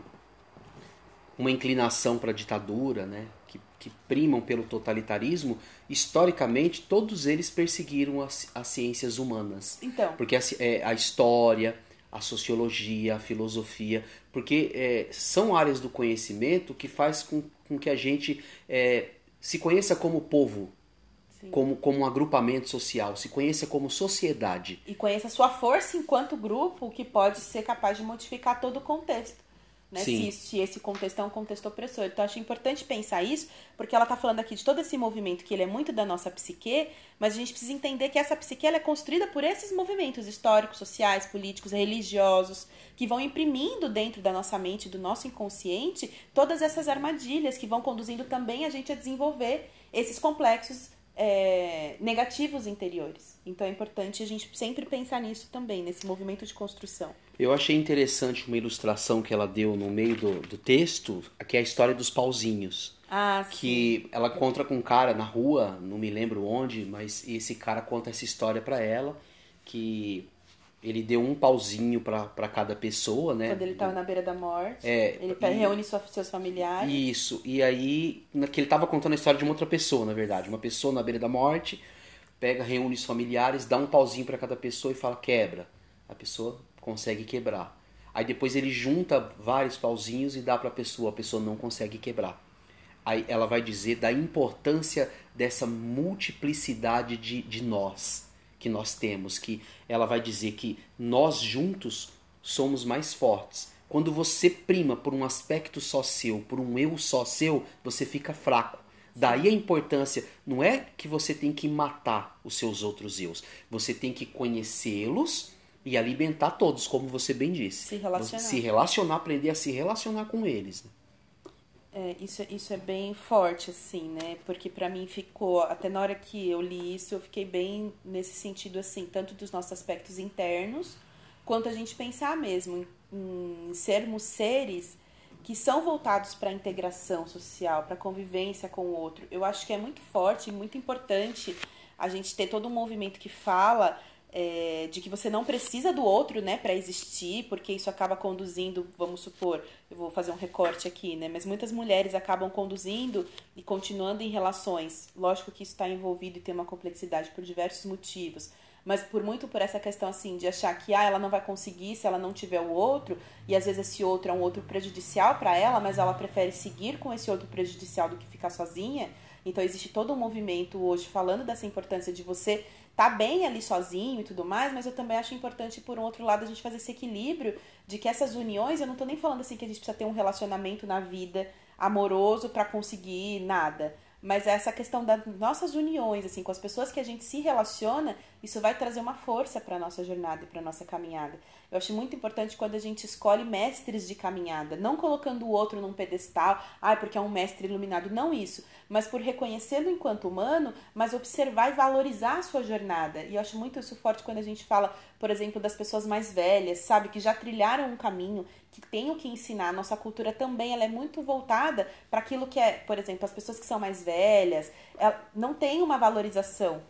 uma inclinação para a ditadura, né? Que, que primam pelo totalitarismo, historicamente, todos eles perseguiram as, as ciências humanas. Então. Porque a, é, a história, a sociologia, a filosofia, porque é, são áreas do conhecimento que faz com, com que a gente é, se conheça como povo, como, como um agrupamento social, se conheça como sociedade. E conheça a sua força enquanto grupo, que pode ser capaz de modificar todo o contexto. Né? Se, se, esse contexto é um contexto opressor. Então, acho importante pensar isso, porque ela está falando aqui de todo esse movimento que ele é muito da nossa psique, mas a gente precisa entender que essa psique ela é construída por esses movimentos históricos, sociais, políticos, religiosos, que vão imprimindo dentro da nossa mente, do nosso inconsciente, todas essas armadilhas que vão conduzindo também a gente a desenvolver esses complexos é, negativos interiores. Então é importante a gente sempre pensar nisso também, nesse movimento de construção. Eu achei interessante uma ilustração que ela deu no meio do, do texto, que é a história dos pauzinhos. Ah, que sim. ela conta com um cara na rua, não me lembro onde, mas esse cara conta essa história para ela, que ele deu um pauzinho para cada pessoa, né? Quando ele estava na beira da morte. É, ele e- reúne sua- seus familiares. Isso, e aí, que ele tava contando a história de uma outra pessoa, na verdade. Uma pessoa na beira da morte, pega, reúne os familiares, dá um pauzinho para cada pessoa e fala quebra. A pessoa consegue quebrar. Aí depois ele junta vários pauzinhos e dá para a pessoa, a pessoa não consegue quebrar. Aí ela vai dizer da importância dessa multiplicidade de, de nós que nós temos, que ela vai dizer que nós juntos somos mais fortes. Quando você prima por um aspecto só seu, por um eu só seu, você fica fraco. Daí a importância, não é que você tem que matar os seus outros eus, você tem que conhecê-los e alimentar todos, como você bem disse. Se relacionar. Se relacionar, aprender a se relacionar com eles. né? É, isso, isso é bem forte, assim, né? Porque pra mim ficou, até na hora que eu li isso, eu fiquei bem nesse sentido, assim, tanto dos nossos aspectos internos, quanto a gente pensar mesmo em, em sermos seres que são voltados para a integração social, para a convivência com o outro. Eu acho que é muito forte e muito importante a gente ter todo um movimento que fala é, de que você não precisa do outro, né, para existir, porque isso acaba conduzindo, vamos supor, eu vou fazer um recorte aqui, né, mas muitas mulheres acabam conduzindo e continuando em relações. Lógico que isso está envolvido e tem uma complexidade por diversos motivos, mas por muito por essa questão assim de achar que ah, ela não vai conseguir se ela não tiver o outro, e às vezes esse outro é um outro prejudicial para ela, mas ela prefere seguir com esse outro prejudicial do que ficar sozinha. Então existe todo um movimento hoje falando dessa importância de você tá bem ali sozinho e tudo mais, mas eu também acho importante, por um outro lado, a gente fazer esse equilíbrio de que essas uniões, eu não tô nem falando assim que a gente precisa ter um relacionamento na vida amoroso para conseguir nada. Mas essa questão das nossas uniões, assim, com as pessoas que a gente se relaciona, isso vai trazer uma força para nossa jornada e para nossa caminhada. Eu acho muito importante quando a gente escolhe mestres de caminhada, não colocando o outro num pedestal, ah, porque é um mestre iluminado, não isso, mas por reconhecê-lo enquanto humano, mas observar e valorizar a sua jornada. E eu acho muito isso forte quando a gente fala, por exemplo, das pessoas mais velhas, sabe, que já trilharam um caminho, que têm o que ensinar. Nossa cultura também ela é muito voltada para aquilo que é, por exemplo, as pessoas que são mais velhas, não tem uma valorização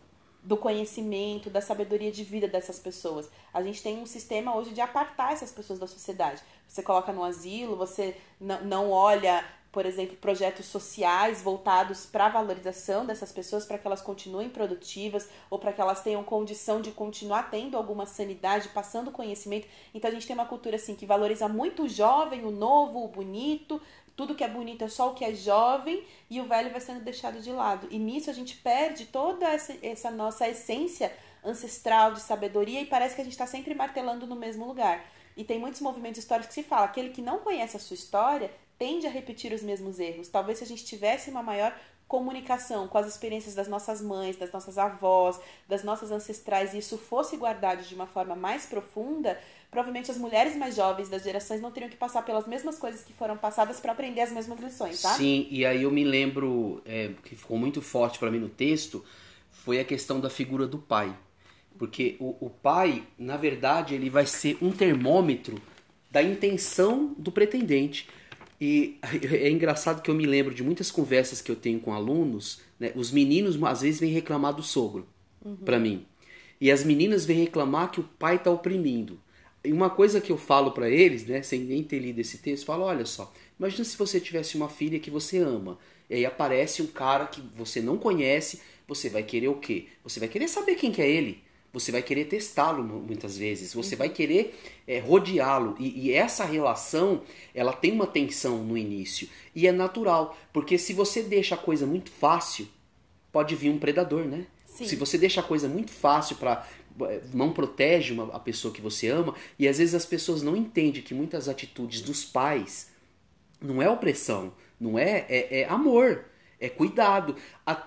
do conhecimento, da sabedoria de vida dessas pessoas. A gente tem um sistema hoje de apartar essas pessoas da sociedade. Você coloca no asilo, você não olha, por exemplo, projetos sociais voltados para a valorização dessas pessoas, para que elas continuem produtivas ou para que elas tenham condição de continuar tendo alguma sanidade, passando conhecimento. Então a gente tem uma cultura assim que valoriza muito o jovem, o novo, o bonito, tudo que é bonito é só o que é jovem e o velho vai sendo deixado de lado. E nisso a gente perde toda essa, essa nossa essência ancestral de sabedoria e parece que a gente está sempre martelando no mesmo lugar. E tem muitos movimentos históricos que se fala, aquele que não conhece a sua história tende a repetir os mesmos erros. Talvez se a gente tivesse uma maior comunicação com as experiências das nossas mães, das nossas avós, das nossas ancestrais, e isso fosse guardado de uma forma mais profunda, provavelmente as mulheres mais jovens das gerações não teriam que passar pelas mesmas coisas que foram passadas para aprender as mesmas lições, tá? Sim, e aí eu me lembro é, que ficou muito forte para mim no texto foi a questão da figura do pai, porque o, o pai, na verdade, ele vai ser um termômetro da intenção do pretendente. E é engraçado que eu me lembro de muitas conversas que eu tenho com alunos, né? Os meninos às vezes vêm reclamar do sogro uhum. para mim. E as meninas vêm reclamar que o pai está oprimindo. E uma coisa que eu falo para eles, né, sem nem ter lido esse texto, eu falo, olha só, imagina se você tivesse uma filha que você ama, e aí aparece um cara que você não conhece, você vai querer o quê? Você vai querer saber quem que é ele. Você vai querer testá-lo muitas vezes. Você vai querer é, rodeá-lo. E, e, essa relação, ela tem uma tensão no início. E é natural. Porque se você deixa a coisa muito fácil, pode vir um predador, né? Sim. Se você deixa a coisa muito fácil para não protege uma, a pessoa que você ama e às vezes as pessoas não entendem que muitas atitudes dos pais não é opressão, não é, é, é amor, é cuidado.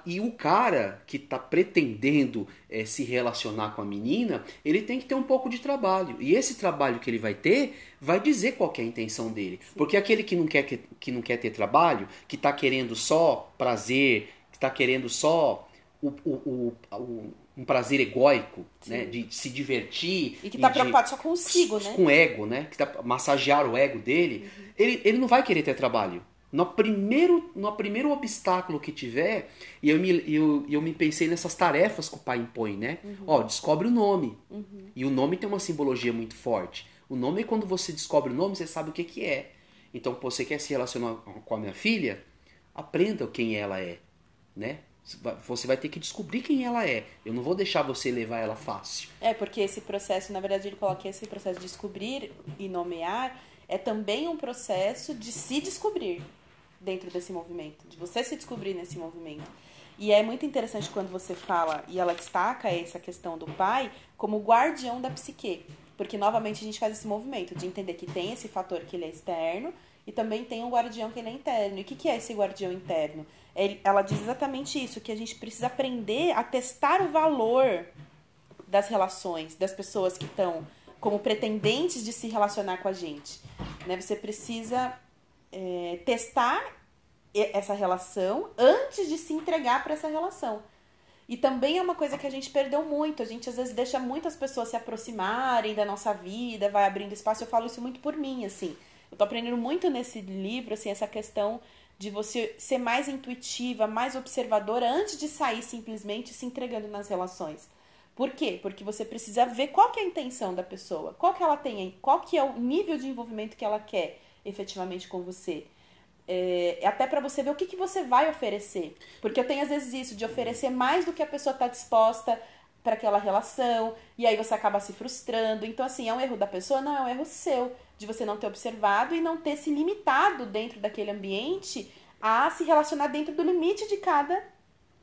E o cara que está pretendendo é, se relacionar com a menina, ele tem que ter um pouco de trabalho. E esse trabalho que ele vai ter vai dizer qual é a intenção dele. Sim. Porque aquele que não quer, que, que não quer ter trabalho, que está querendo só prazer, que está querendo só o, o, o, o um prazer egóico, né? De se divertir. E que tá preocupado só consigo, né? Com ego, né? Que tá massagear o ego dele. Uhum. Ele, ele não vai querer ter trabalho. No primeiro, no primeiro obstáculo que tiver, e eu me, eu, eu me pensei nessas tarefas que o pai impõe, né? Uhum. Ó, descobre o nome. Uhum. E o nome tem uma simbologia muito forte. O nome, quando você descobre o nome, você sabe o que, que é. Então, você quer se relacionar com a minha filha? Aprenda quem ela é, né? Você vai ter que descobrir quem ela é. Eu não vou deixar você levar ela fácil. É, porque esse processo, na verdade, ele coloca esse processo de descobrir e nomear é também um processo de se descobrir dentro desse movimento, de você se descobrir nesse movimento. E é muito interessante quando você fala, e ela destaca essa questão do pai como guardião da psique. Porque, novamente, a gente faz esse movimento de entender que tem esse fator que ele é externo e também tem um guardião que ele é interno. E o que, que é esse guardião interno? ela diz exatamente isso, que a gente precisa aprender a testar o valor das relações, das pessoas que estão como pretendentes de se relacionar com a gente. Né? Você precisa é, testar essa relação antes de se entregar para essa relação. E também é uma coisa que a gente perdeu muito. A gente às vezes deixa muitas pessoas se aproximarem da nossa vida, vai abrindo espaço. Eu falo isso muito por mim, assim. Eu tô aprendendo muito nesse livro, assim, essa questão de você ser mais intuitiva, mais observadora antes de sair simplesmente se entregando nas relações. Por quê? Porque você precisa ver qual que é a intenção da pessoa, qual que ela tem, qual que é o nível de envolvimento que ela quer efetivamente com você. É, até para você ver o que, que você vai oferecer. Porque eu tenho às vezes isso, de oferecer mais do que a pessoa está disposta para aquela relação, e aí você acaba se frustrando. Então, assim, é um erro da pessoa? Não, é um erro seu, de você não ter observado e não ter se limitado dentro daquele ambiente a se relacionar dentro do limite de cada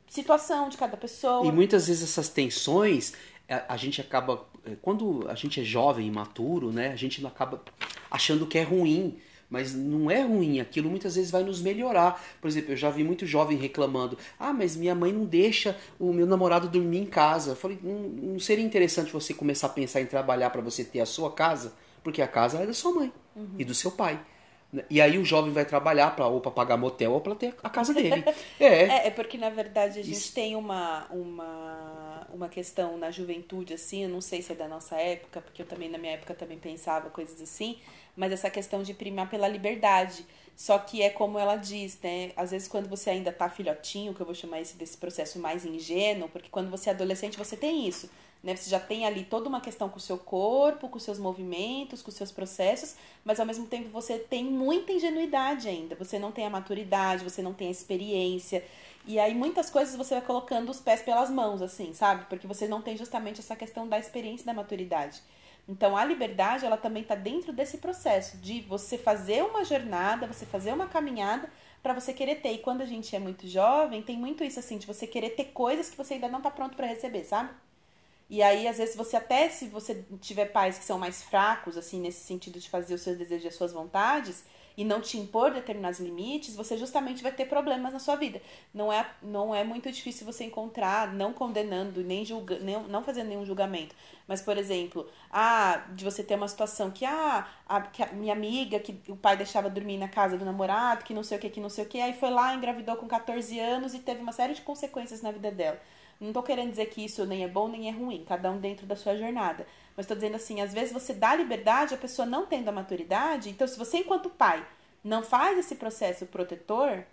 situação, de cada pessoa. E muitas vezes essas tensões, a, a gente acaba. Eh, quando a gente é jovem, imaturo, né? A gente acaba achando que é ruim mas não é ruim, aquilo muitas vezes vai nos melhorar. Por exemplo, eu já vi muito jovem reclamando: ah, mas minha mãe não deixa o meu namorado dormir em casa. Eu falei: não, não seria interessante você começar a pensar em trabalhar para você ter a sua casa? Porque a casa é da sua mãe uhum. e do seu pai. E aí o jovem vai trabalhar para ou para pagar motel ou para ter a casa dele. É. é. é. porque na verdade a gente Isso. tem uma, uma, uma questão na juventude assim, eu não sei se é da nossa época, porque eu também na minha época também pensava coisas assim, mas essa questão de primar pela liberdade. Só que é como ela diz, né? Às vezes quando você ainda tá filhotinho, que eu vou chamar esse desse processo mais ingênuo, porque quando você é adolescente você tem isso, né? Você já tem ali toda uma questão com o seu corpo, com seus movimentos, com seus processos, mas ao mesmo tempo você tem muita ingenuidade ainda. Você não tem a maturidade, você não tem a experiência. E aí muitas coisas você vai colocando os pés pelas mãos, assim, sabe? Porque você não tem justamente essa questão da experiência e da maturidade. Então, a liberdade, ela também está dentro desse processo de você fazer uma jornada, você fazer uma caminhada para você querer ter. E quando a gente é muito jovem, tem muito isso assim, de você querer ter coisas que você ainda não está pronto para receber, sabe? E aí, às vezes, você até, se você tiver pais que são mais fracos, assim, nesse sentido de fazer os seus desejos e as suas vontades, e não te impor determinados limites, você justamente vai ter problemas na sua vida. Não é, não é muito difícil você encontrar, não condenando, nem, julga, nem não fazendo nenhum julgamento. Mas, por exemplo, ah, de você ter uma situação que, ah, a, que a minha amiga, que o pai deixava dormir na casa do namorado, que não sei o que, que não sei o que, aí foi lá, engravidou com 14 anos e teve uma série de consequências na vida dela. Não tô querendo dizer que isso nem é bom nem é ruim, cada um dentro da sua jornada. Mas estou dizendo assim, às vezes você dá liberdade, a pessoa não tendo a maturidade. Então, se você, enquanto pai, não faz esse processo protetor,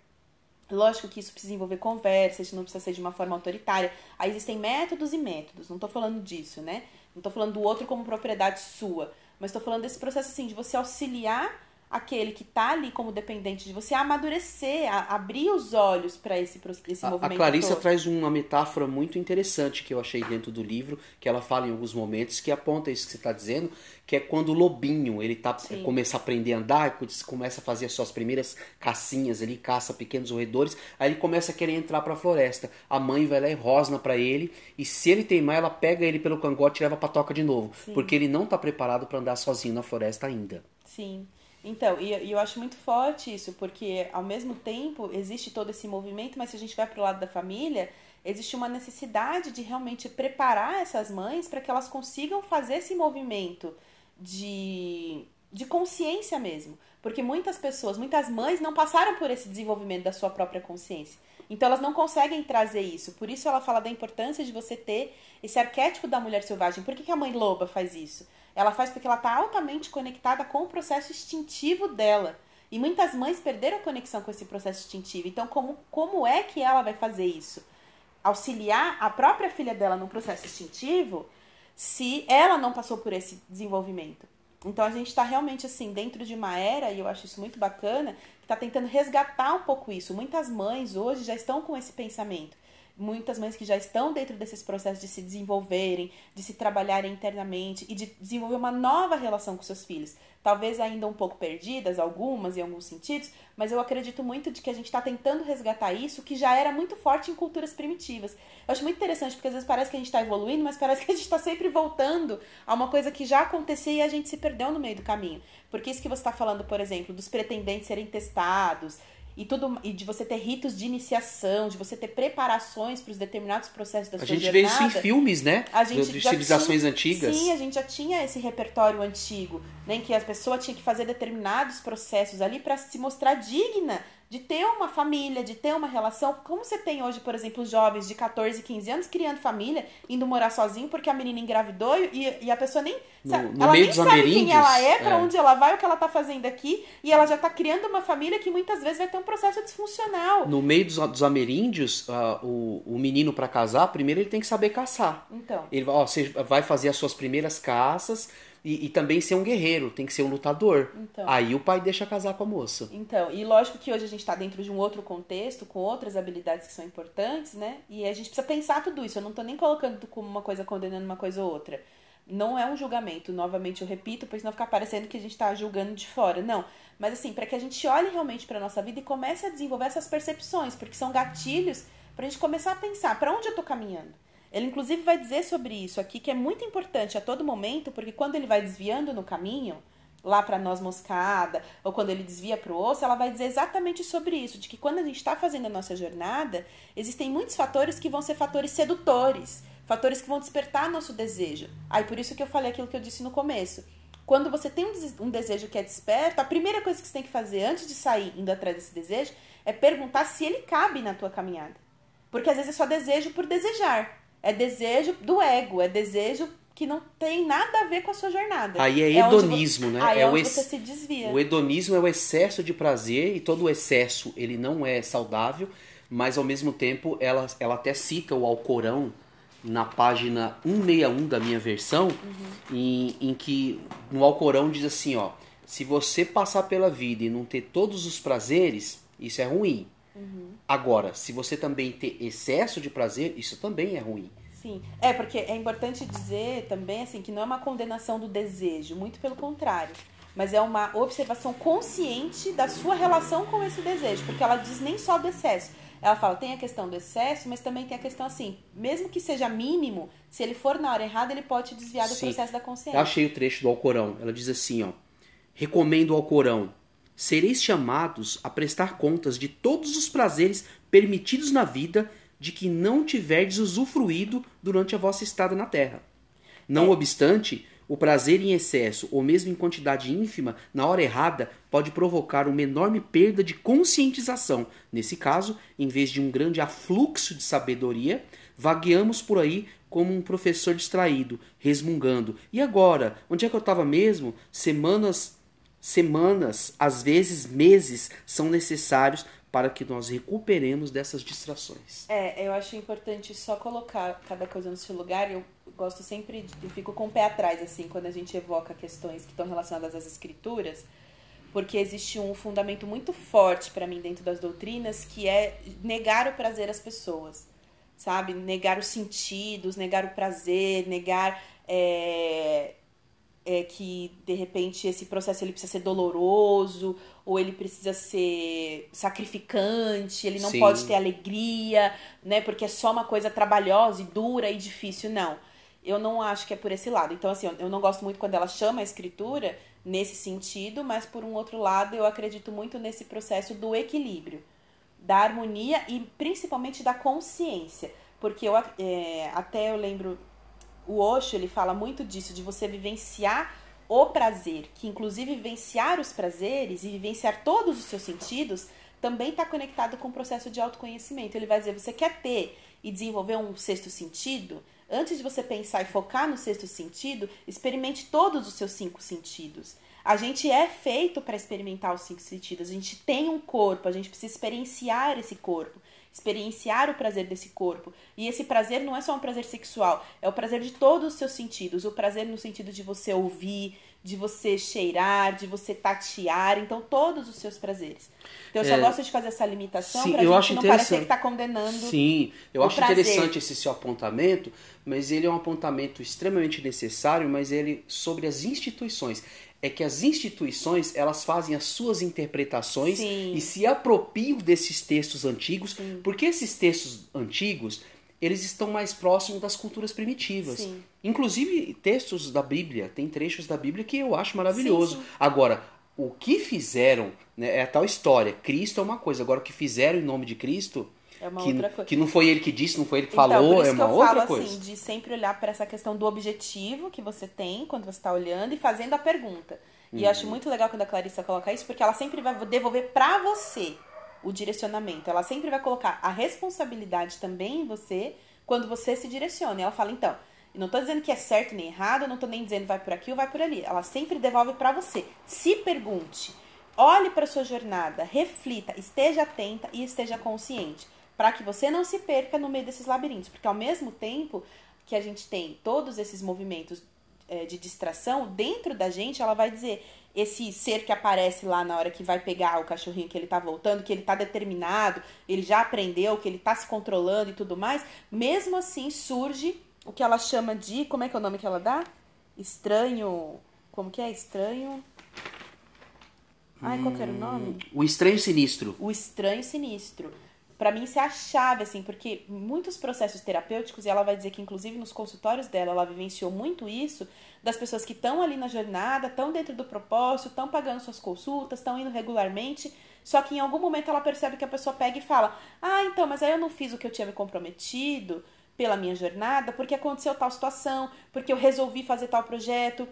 lógico que isso precisa envolver conversa, isso não precisa ser de uma forma autoritária. Aí existem métodos e métodos, não estou falando disso, né? Não estou falando do outro como propriedade sua, mas estou falando desse processo assim de você auxiliar aquele que está ali como dependente de você amadurecer, a abrir os olhos para esse, esse a, movimento. A Clarissa todo. traz uma metáfora muito interessante que eu achei dentro do livro, que ela fala em alguns momentos, que aponta isso que você está dizendo, que é quando o lobinho ele tá, começa a aprender a andar, começa a fazer as suas primeiras cacinhas ali, caça pequenos roedores, aí ele começa a querer entrar para a floresta. A mãe vai lá e rosna para ele, e se ele teimar, ela pega ele pelo cangote e leva para toca de novo, Sim. porque ele não está preparado para andar sozinho na floresta ainda. Sim. Então, e, e, eu acho muito forte isso, porque ao mesmo tempo existe todo esse movimento, mas se a gente vai para o lado da família, existe uma necessidade de realmente preparar essas mães para que elas consigam fazer esse movimento de, de consciência mesmo. Porque muitas pessoas, muitas mães não passaram por esse desenvolvimento da sua própria consciência. Então elas não conseguem trazer isso. Por isso ela fala da importância de você ter esse arquétipo da mulher selvagem. Por que, que a mãe loba faz isso? Ela faz porque ela está altamente conectada com o processo instintivo dela. E muitas mães perderam a conexão com esse processo instintivo. Então, como, como é que ela vai fazer isso? Auxiliar a própria filha dela no processo instintivo se ela não passou por esse desenvolvimento. Então, a gente está realmente assim, dentro de uma era, e eu acho isso muito bacana, que está tentando resgatar um pouco isso. Muitas mães hoje já estão com esse pensamento muitas mães que já estão dentro desses processos de se desenvolverem, de se trabalharem internamente e de desenvolver uma nova relação com seus filhos. Talvez ainda um pouco perdidas, algumas em alguns sentidos, mas eu acredito muito de que a gente está tentando resgatar isso que já era muito forte em culturas primitivas. Eu acho muito interessante porque às vezes parece que a gente está evoluindo, mas parece que a gente está sempre voltando a uma coisa que já acontecia e a gente se perdeu no meio do caminho. Porque isso que você está falando, por exemplo, dos pretendentes serem testados, e tudo e de você ter ritos de iniciação, de você ter preparações para os determinados processos da a sua jornada. A gente vê isso em filmes, né? A gente de civilizações tinha, antigas. Sim, a gente já tinha esse repertório antigo, né, em que a pessoa tinha que fazer determinados processos ali para se mostrar digna de ter uma família, de ter uma relação. Como você tem hoje, por exemplo, jovens de 14, 15 anos criando família, indo morar sozinho porque a menina engravidou e, e a pessoa nem No- sabe, no ela nem sabe quem ela é, pra é. onde ela vai, o que ela tá fazendo aqui, e ela já tá criando uma família que muitas vezes vai ter um processo disfuncional. No meio dos, dos ameríndios, ah, o, o menino para casar, primeiro ele tem que saber caçar. Então, Ele ó, você vai fazer as suas primeiras caças e, e também ser um guerreiro, tem que ser um lutador. Então. Aí o pai deixa casar com a moça. Então, e lógico que hoje a gente está dentro de um outro contexto, com outras habilidades que são importantes, né? E a gente precisa pensar tudo isso. Eu não tô nem colocando como uma coisa condenando uma coisa ou outra. Não é um julgamento, novamente eu repito, pois não ficar parecendo que a gente está julgando de fora. Não. Mas assim, para que a gente olhe realmente para nossa vida e comece a desenvolver essas percepções, porque são gatilhos para a gente começar a pensar para onde eu tô caminhando. Ele inclusive vai dizer sobre isso aqui que é muito importante a todo momento, porque quando ele vai desviando no caminho, lá para noz moscada, ou quando ele desvia para o osso, ela vai dizer exatamente sobre isso, de que quando a gente está fazendo a nossa jornada, existem muitos fatores que vão ser fatores sedutores, fatores que vão despertar nosso desejo. Aí por isso que eu falei aquilo que eu disse no começo. Quando você tem um desejo que é desperto, a primeira coisa que você tem que fazer antes de sair indo atrás desse desejo é perguntar se ele cabe na tua caminhada. Porque às vezes é só desejo por desejar. É desejo do ego, é desejo que não tem nada a ver com a sua jornada. Aí é vo- hedonismo, né? Aí é, É o onde você se desvia. O hedonismo é o excesso de prazer e todo o excesso ele não é saudável, mas ao mesmo tempo ela, ela até cita o Alcorão na página 161 da minha versão, em, em que no Alcorão diz assim, ó, se você passar pela vida e não ter todos os prazeres, isso é ruim. Agora, se você também ter excesso de prazer, isso também é ruim. Sim. É, porque é importante dizer também assim que não é uma condenação do desejo, muito pelo contrário. Mas é uma observação consciente da sua relação com esse desejo. Porque ela diz nem só do excesso. Ela fala, tem a questão do excesso, mas também tem a questão assim, mesmo que seja mínimo, se ele for na hora errada, ele pode desviar do Sim. processo da Eu consciência. achei o trecho do Alcorão. Ela diz assim, ó: Recomendo ao Corão: Sereis chamados a prestar contas de todos os prazeres permitidos na vida de que não tiverdes usufruído durante a vossa estada na terra. Não obstante, o prazer em excesso ou mesmo em quantidade ínfima, na hora errada, pode provocar uma enorme perda de conscientização. Nesse caso, em vez de um grande afluxo de sabedoria, vagueamos por aí como um professor distraído, resmungando. E agora? Onde é que eu estava mesmo? Semanas, semanas, às vezes meses, são necessários para que nós recuperemos dessas distrações. É, eu acho importante só colocar cada coisa no seu lugar. Eu gosto sempre, de, eu fico com o pé atrás, assim, quando a gente evoca questões que estão relacionadas às escrituras, porque existe um fundamento muito forte para mim dentro das doutrinas, que é negar o prazer às pessoas, sabe? Negar os sentidos, negar o prazer, negar é, é que de repente esse processo ele precisa ser doloroso ou ele precisa ser sacrificante, ele não Sim. pode ter alegria, né? Porque é só uma coisa trabalhosa e dura e difícil, não. Eu não acho que é por esse lado. Então, assim, eu não gosto muito quando ela chama a escritura nesse sentido, mas por um outro lado, eu acredito muito nesse processo do equilíbrio, da harmonia e principalmente da consciência. Porque eu, é, até eu lembro o Osho ele fala muito disso, de você vivenciar o prazer, que inclusive vivenciar os prazeres e vivenciar todos os seus sentidos também está conectado com o processo de autoconhecimento. Ele vai dizer, você quer ter e desenvolver um sexto sentido? Antes de você pensar e focar no sexto sentido, experimente todos os seus cinco sentidos. A gente é feito para experimentar os cinco sentidos. A gente tem um corpo, a gente precisa experienciar esse corpo experienciar o prazer desse corpo. E esse prazer não é só um prazer sexual, é o prazer de todos os seus sentidos. O prazer no sentido de você ouvir, de você cheirar, de você tatear, então todos os seus prazeres. Então eu só É, gosto de fazer essa limitação acho não parecer que tá condenando. Sim, eu acho prazer. interessante esse seu apontamento, mas ele é um apontamento extremamente necessário, mas ele sobre as instituições. É que as instituições, elas fazem as suas interpretações Sim. e se apropriam desses textos antigos, Sim. porque esses textos antigos, eles estão mais próximos das culturas primitivas. Sim. Inclusive textos da Bíblia, tem trechos da Bíblia que eu acho maravilhoso. Agora, o que fizeram, né, é a tal história. Cristo é uma coisa, agora o que fizeram em nome de Cristo, É uma que, outra coisa. que não foi ele que disse, não foi ele que Então, falou, por isso é que uma eu outra falo coisa. assim, de sempre olhar para essa questão do objetivo que você tem quando você está olhando e fazendo a pergunta. E eu Uhum. acho muito legal quando a Clarissa coloca isso, porque ela sempre vai devolver para você. o direcionamento. Ela sempre vai colocar a responsabilidade também em você quando você se direciona. E ela fala, então, não tô dizendo que é certo nem errado, não tô nem dizendo vai por aqui ou vai por ali. Ela sempre devolve para você. Se pergunte, olhe para sua jornada, reflita, esteja atenta e esteja consciente, para que você não se perca no meio desses labirintos, porque ao mesmo tempo que a gente tem todos esses movimentos é, de distração, dentro da gente ela vai dizer esse ser que aparece lá na hora que vai pegar o cachorrinho que ele tá voltando, que ele tá determinado, ele já aprendeu, que ele tá se controlando e tudo mais, mesmo assim surge o que ela chama de. Como é que é o nome que ela dá? Estranho. Como que é? Estranho. Ai, qual que era o nome? Hum, o estranho sinistro. O estranho sinistro para mim isso é a chave, assim, porque muitos processos terapêuticos, e ela vai dizer que inclusive nos consultórios dela, ela vivenciou muito isso, das pessoas que estão ali na jornada, estão dentro do propósito, estão pagando suas consultas, estão indo regularmente, só que em algum momento ela percebe que a pessoa pega e fala: Ah, então, mas aí eu não fiz o que eu tinha me comprometido pela minha jornada, porque aconteceu tal situação, porque eu resolvi fazer tal projeto.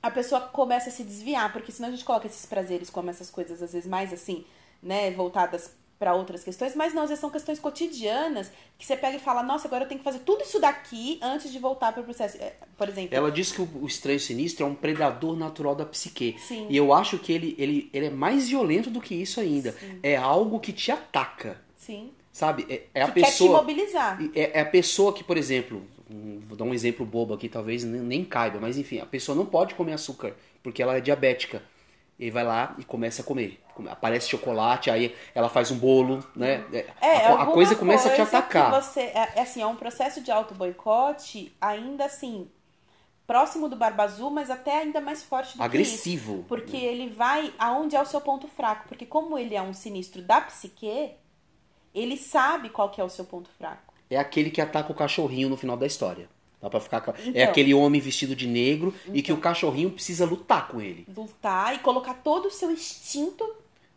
A pessoa começa a se desviar, porque senão a gente coloca esses prazeres como essas coisas, às vezes mais assim, né, voltadas para outras questões, mas não, às vezes são questões cotidianas que você pega e fala, nossa, agora eu tenho que fazer tudo isso daqui antes de voltar para o processo. É, por exemplo. Ela diz que o estranho sinistro é um predador natural da psique. Sim. E eu acho que ele, ele, ele é mais violento do que isso ainda. Sim. É algo que te ataca. Sim. Sabe? É, é a que pessoa. Quer te mobilizar. É, é a pessoa que, por exemplo, vou dar um exemplo bobo aqui, talvez nem, nem caiba, mas enfim, a pessoa não pode comer açúcar porque ela é diabética. E vai lá e começa a comer. Aparece chocolate, aí ela faz um bolo, né? É, a, a coisa começa coisa a te atacar. Você, é, é, assim, é um processo de auto-boicote ainda assim, próximo do Barba Azul, mas até ainda mais forte do Agressivo. que isso. Porque ele vai aonde é o seu ponto fraco. Porque como ele é um sinistro da psique, ele sabe qual que é o seu ponto fraco. É aquele que ataca o cachorrinho no final da história. Dá pra ficar. É Então. aquele homem vestido de negro e que o cachorrinho precisa lutar com ele. Lutar e colocar todo o seu instinto.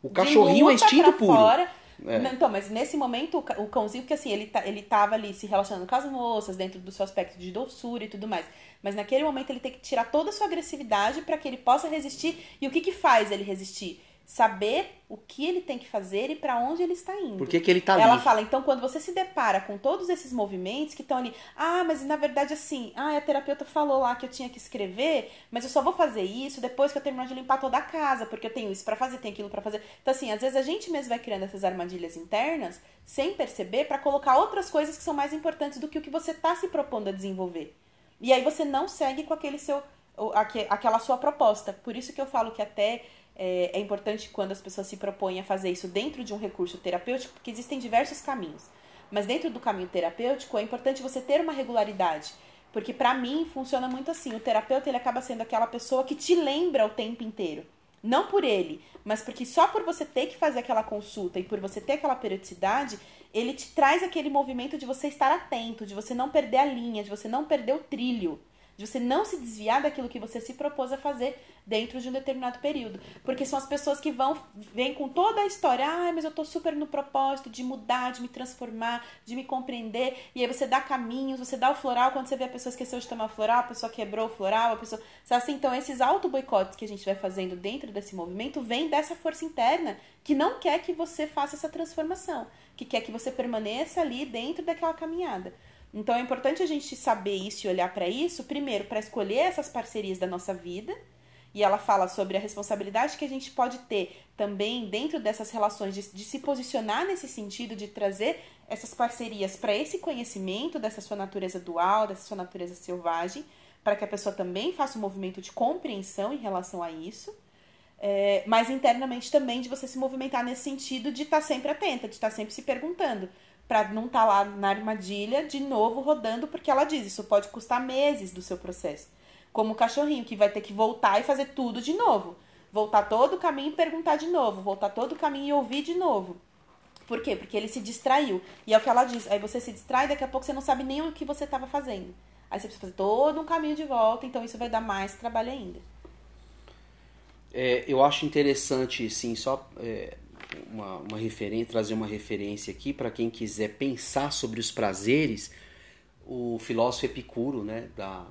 O cachorrinho é instinto puro. Fora. É. Então, mas nesse momento, o cãozinho, porque assim, ele, tá, ele tava ali se relacionando com as moças, dentro do seu aspecto de doçura e tudo mais. Mas naquele momento ele tem que tirar toda a sua agressividade para que ele possa resistir. E o que que faz ele resistir? Saber o que ele tem que fazer e para onde ele está indo. Por que, que ele tá Ela ali? fala, então, quando você se depara com todos esses movimentos que estão ali, ah, mas na verdade assim, ah, a terapeuta falou lá que eu tinha que escrever, mas eu só vou fazer isso depois que eu terminar de limpar toda a casa, porque eu tenho isso pra fazer, tenho aquilo pra fazer. Então, assim, às vezes a gente mesmo vai criando essas armadilhas internas sem perceber pra colocar outras coisas que são mais importantes do que o que você tá se propondo a desenvolver. E aí você não segue com aquele seu, aquela sua proposta. Por isso que eu falo que até é, é importante quando as pessoas se propõem a fazer isso dentro de um recurso terapêutico, porque existem diversos caminhos. Mas dentro do caminho terapêutico é importante você ter uma regularidade. Porque pra mim funciona muito assim, o terapeuta ele acaba sendo aquela pessoa que te lembra o tempo inteiro. Não por ele, mas porque só por você ter que fazer aquela consulta e por você ter aquela periodicidade, ele te traz aquele movimento de você estar atento, de você não perder a linha, de você não perder o trilho, de você não se desviar daquilo que você se propôs a fazer dentro de um determinado período. Porque são as pessoas que vão, vêm com toda a história, ah, mas eu tô super no propósito de mudar, de me transformar, de me compreender, e aí você dá caminhos, você dá o floral, quando você vê a pessoa esqueceu de tomar floral, a pessoa quebrou o floral, a pessoa. Sabe assim? Então, esses auto-boicotes que a gente vai fazendo dentro desse movimento vem dessa força interna que não quer que você faça essa transformação, que quer que você permaneça ali dentro daquela caminhada. Então é importante a gente saber isso e olhar para isso, primeiro, para escolher essas parcerias da nossa vida. E ela fala sobre a responsabilidade que a gente pode ter também dentro dessas relações, de, de se posicionar nesse sentido, de trazer essas parcerias para esse conhecimento dessa sua natureza dual, dessa sua natureza selvagem, para que a pessoa também faça um movimento de compreensão em relação a isso. É, mas internamente também de você se movimentar nesse sentido de estar sempre atenta, de estar sempre se perguntando, para não estar lá na armadilha de novo rodando, porque ela diz, isso pode custar meses do seu processo. Como o cachorrinho que vai ter que voltar e fazer tudo de novo. Voltar todo o caminho e perguntar de novo, voltar todo o caminho e ouvir de novo. Por quê? Porque ele se distraiu. E é o que ela diz. Aí você se distrai, daqui a pouco você não sabe nem o que você estava fazendo. Aí você precisa fazer todo um caminho de volta, então isso vai dar mais trabalho ainda. É, eu acho interessante, sim, só é, uma, uma referência, trazer uma referência aqui para quem quiser pensar sobre os prazeres. O filósofo Epicuro, né, da,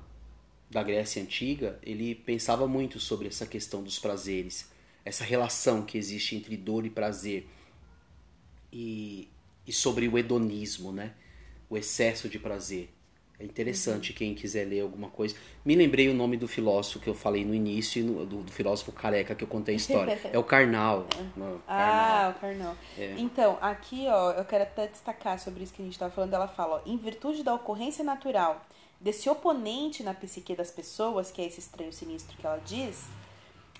da Grécia Antiga, ele pensava muito sobre essa questão dos prazeres, essa relação que existe entre dor e prazer. e, e sobre o hedonismo, né? O excesso de prazer. É interessante Uhum. quem quiser ler alguma coisa. Me lembrei o nome do filósofo que eu falei no início, do, do filósofo careca que eu contei a história. É o Karnal. Não, Ah, o Carnal. É. Então, aqui, ó, eu quero até destacar sobre isso que a gente estava falando. Ela fala, ó, em virtude da ocorrência natural desse oponente na psique das pessoas, que é esse estranho sinistro que ela diz,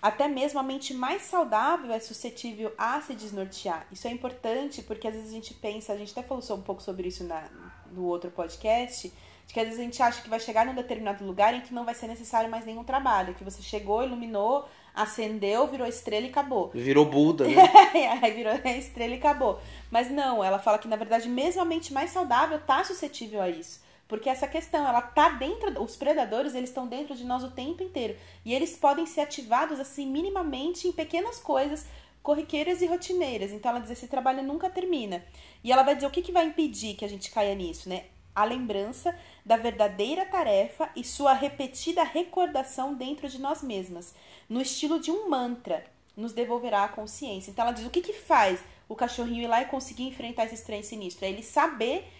até mesmo a mente mais saudável é suscetível a se desnortear. Isso é importante porque às vezes a gente pensa, a gente até falou um pouco sobre isso na, no outro podcast, de que às vezes a gente acha que vai chegar num determinado lugar em que não vai ser necessário mais nenhum trabalho, que você chegou, iluminou, acendeu, virou estrela e acabou. Virou Buda, né? Aí virou a estrela e acabou. Mas não, ela fala que na verdade mesmo a mente mais saudável tá suscetível a isso. Porque essa questão, ela tá dentro, os predadores, eles estão dentro de nós o tempo inteiro. E eles podem ser ativados assim minimamente em pequenas coisas corriqueiras e rotineiras. Então ela diz esse trabalho nunca termina. E ela vai dizer o que, que vai impedir que a gente caia nisso, né? A lembrança da verdadeira tarefa e sua repetida recordação dentro de nós mesmas, no estilo de um mantra, nos devolverá a consciência. Então ela diz o que, que faz o cachorrinho ir lá e conseguir enfrentar esse estranho sinistro? É ele saber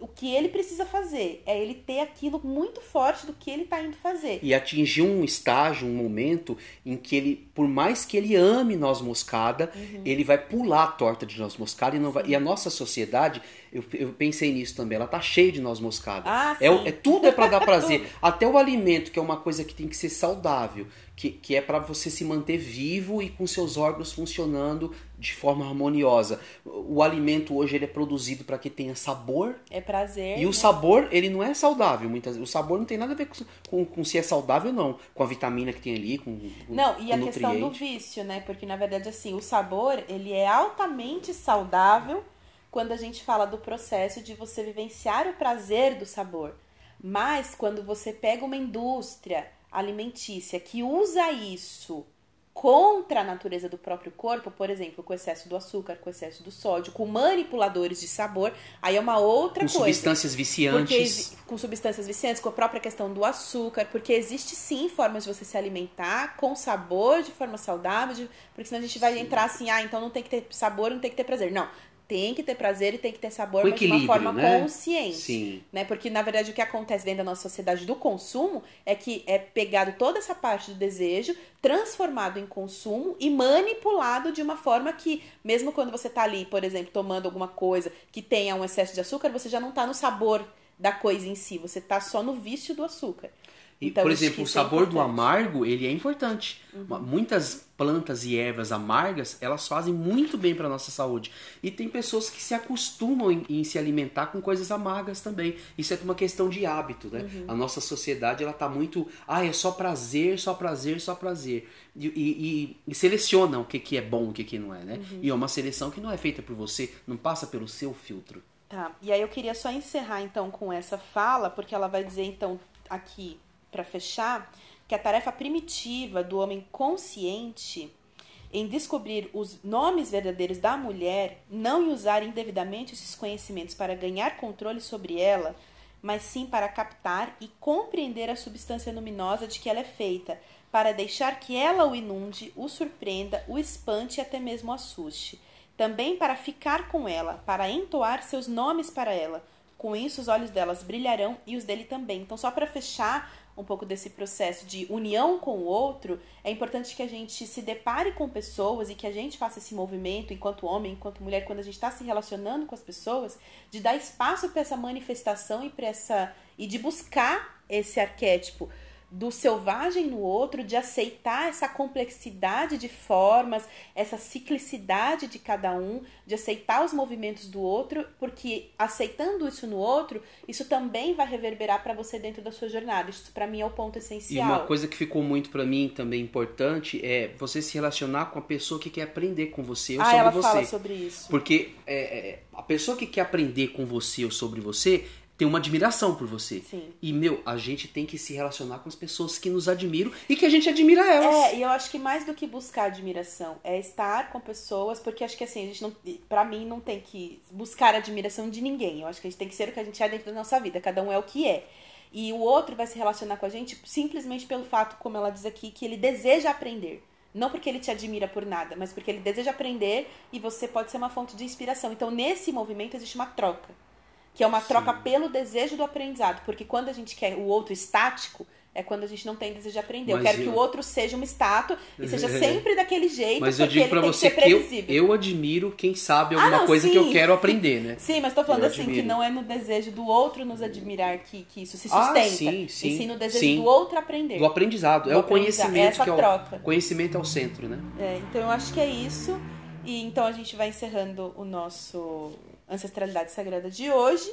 o que ele precisa fazer. É ele ter aquilo muito forte do que ele tá indo fazer. E atingir um estágio, um momento em que ele, por mais que ele ame noz moscada, Uhum. ele vai pular a torta de noz moscada e não vai. E a nossa sociedade, eu, eu pensei nisso também, ela tá cheia de noz moscada. Ah, é, é tudo é para dar prazer. Até o alimento, que é uma coisa que tem que ser saudável, que, que é para você se manter vivo e com seus órgãos funcionando de forma harmoniosa. O, o alimento hoje ele é produzido para que tenha sabor, É prazer. e o né? sabor, ele não é saudável. Muitas, o sabor não tem nada a ver com, com, com se é saudável ou não. Com a vitamina que tem ali, com, com Não, e a questão do nutriente. vício, né? Porque na verdade assim, o sabor, ele é altamente saudável quando a gente fala do processo de você vivenciar o prazer do sabor. Mas quando você pega uma indústria alimentícia que usa isso contra a natureza do próprio corpo, por exemplo, com excesso do açúcar, com excesso do sódio, com manipuladores de sabor, aí é uma outra Com coisa. substâncias Porque viciantes. exi- com substâncias viciantes, com a própria questão do açúcar, porque existe sim formas de você se alimentar com sabor, de forma saudável, de- porque senão a gente vai entrar assim, ah, então não tem que ter sabor, não tem que ter prazer. Não, tem que ter prazer e tem que ter sabor, mas de uma forma né? consciente. Sim. Né? Porque, na verdade, o que acontece dentro da nossa sociedade do consumo é que é pegado toda essa parte do desejo, transformado em consumo e manipulado de uma forma que, mesmo quando você tá ali, por exemplo, tomando alguma coisa que tenha um excesso de açúcar, você já não tá no sabor da coisa em si, você tá só no vício do açúcar. Então, por exemplo, o é sabor do importante. Uhum. amargo, ele é importante. Muitas plantas e ervas amargas, elas fazem muito bem para nossa saúde. E tem pessoas que se acostumam em, em se alimentar com coisas amargas também. Isso é uma questão de hábito, né? Uhum. A nossa sociedade, ela tá muito, ah, é só prazer, só prazer, só prazer. E, e, e- e seleciona o que, que é bom, o que, que não é, né? Uhum. E é uma seleção que não é feita por você, não passa pelo seu filtro. Tá. E aí eu queria só encerrar então com essa fala, porque ela vai dizer então aqui para fechar que a tarefa primitiva do homem consciente em descobrir os nomes verdadeiros da mulher, não em usar indevidamente esses conhecimentos para ganhar controle sobre ela, mas sim para captar e compreender a substância luminosa de que ela é feita, para deixar que ela o inunde, o surpreenda, o espante e até mesmo o assuste. Também para ficar com ela, para entoar seus nomes para ela. Com isso, os olhos delas brilharão e os dele também. Então, só para fechar um pouco desse processo de união com o outro, é importante que a gente se depare com pessoas e que a gente faça esse movimento, enquanto homem, enquanto mulher, quando a gente está se relacionando com as pessoas, de dar espaço para essa manifestação e para essa e de buscar esse arquétipo do selvagem no outro, de aceitar essa complexidade de formas, essa ciclicidade de cada um, de aceitar os movimentos do outro, porque aceitando isso no outro, isso também vai reverberar para você dentro da sua jornada. Isso para mim é o ponto E essencial. uma coisa que ficou muito pra mim também importante é você se relacionar com a pessoa que quer aprender com você ou ah, sobre ela você. fala sobre isso. Porque é, é, a pessoa que quer aprender com você ou sobre você tem uma admiração por você. Sim. E, meu, a gente tem que se relacionar com as pessoas que nos admiram e que a gente admira elas. É, e eu acho que mais do que buscar admiração, é estar com pessoas, porque acho que assim, a gente não, pra mim não tem que buscar admiração de ninguém. Eu acho que a gente tem que ser o que a gente é dentro da nossa vida, cada um é o que é. E o outro vai se relacionar com a gente simplesmente pelo fato, como ela diz aqui, que ele deseja aprender. Não porque ele te admira por nada, mas porque ele deseja aprender e você pode ser uma fonte de inspiração. Então, nesse movimento existe uma troca, que é uma Sim. troca pelo desejo do aprendizado, porque quando a gente quer o outro estático, é quando a gente não tem desejo de aprender. eu Mas quero que eu- o outro seja uma estátua e seja sempre daquele jeito, Mas eu digo ele pra tem você que ser que eu, previsível. eu admiro quem sabe Ah, alguma não, coisa que eu sim. quero aprender, né? Sim, mas tô falando Eu assim, admiro. que não é no desejo do outro nos admirar que, que isso se Ah, sustenta. sim, E sim, sim no desejo sim. do outro aprender. Do aprendizado. é Do o aprendizado, conhecimento essa que é o troca. conhecimento é o centro, né? É, então eu acho que é isso. E então a gente vai encerrando o nosso Ancestralidade Sagrada de hoje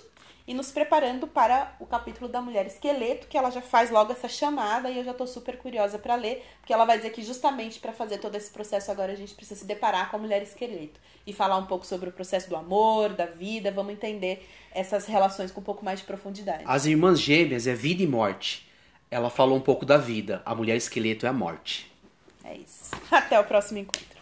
e nos preparando para o capítulo da mulher esqueleto, que ela já faz logo essa chamada e eu já tô super curiosa para ler, porque ela vai dizer que justamente para fazer todo esse processo agora a gente precisa se deparar com a mulher esqueleto e falar um pouco sobre o processo do amor, da vida, vamos entender essas relações com um pouco mais de profundidade. As irmãs gêmeas é vida e morte. Ela falou um pouco da vida. A mulher esqueleto é a morte. É isso. Até o próximo encontro.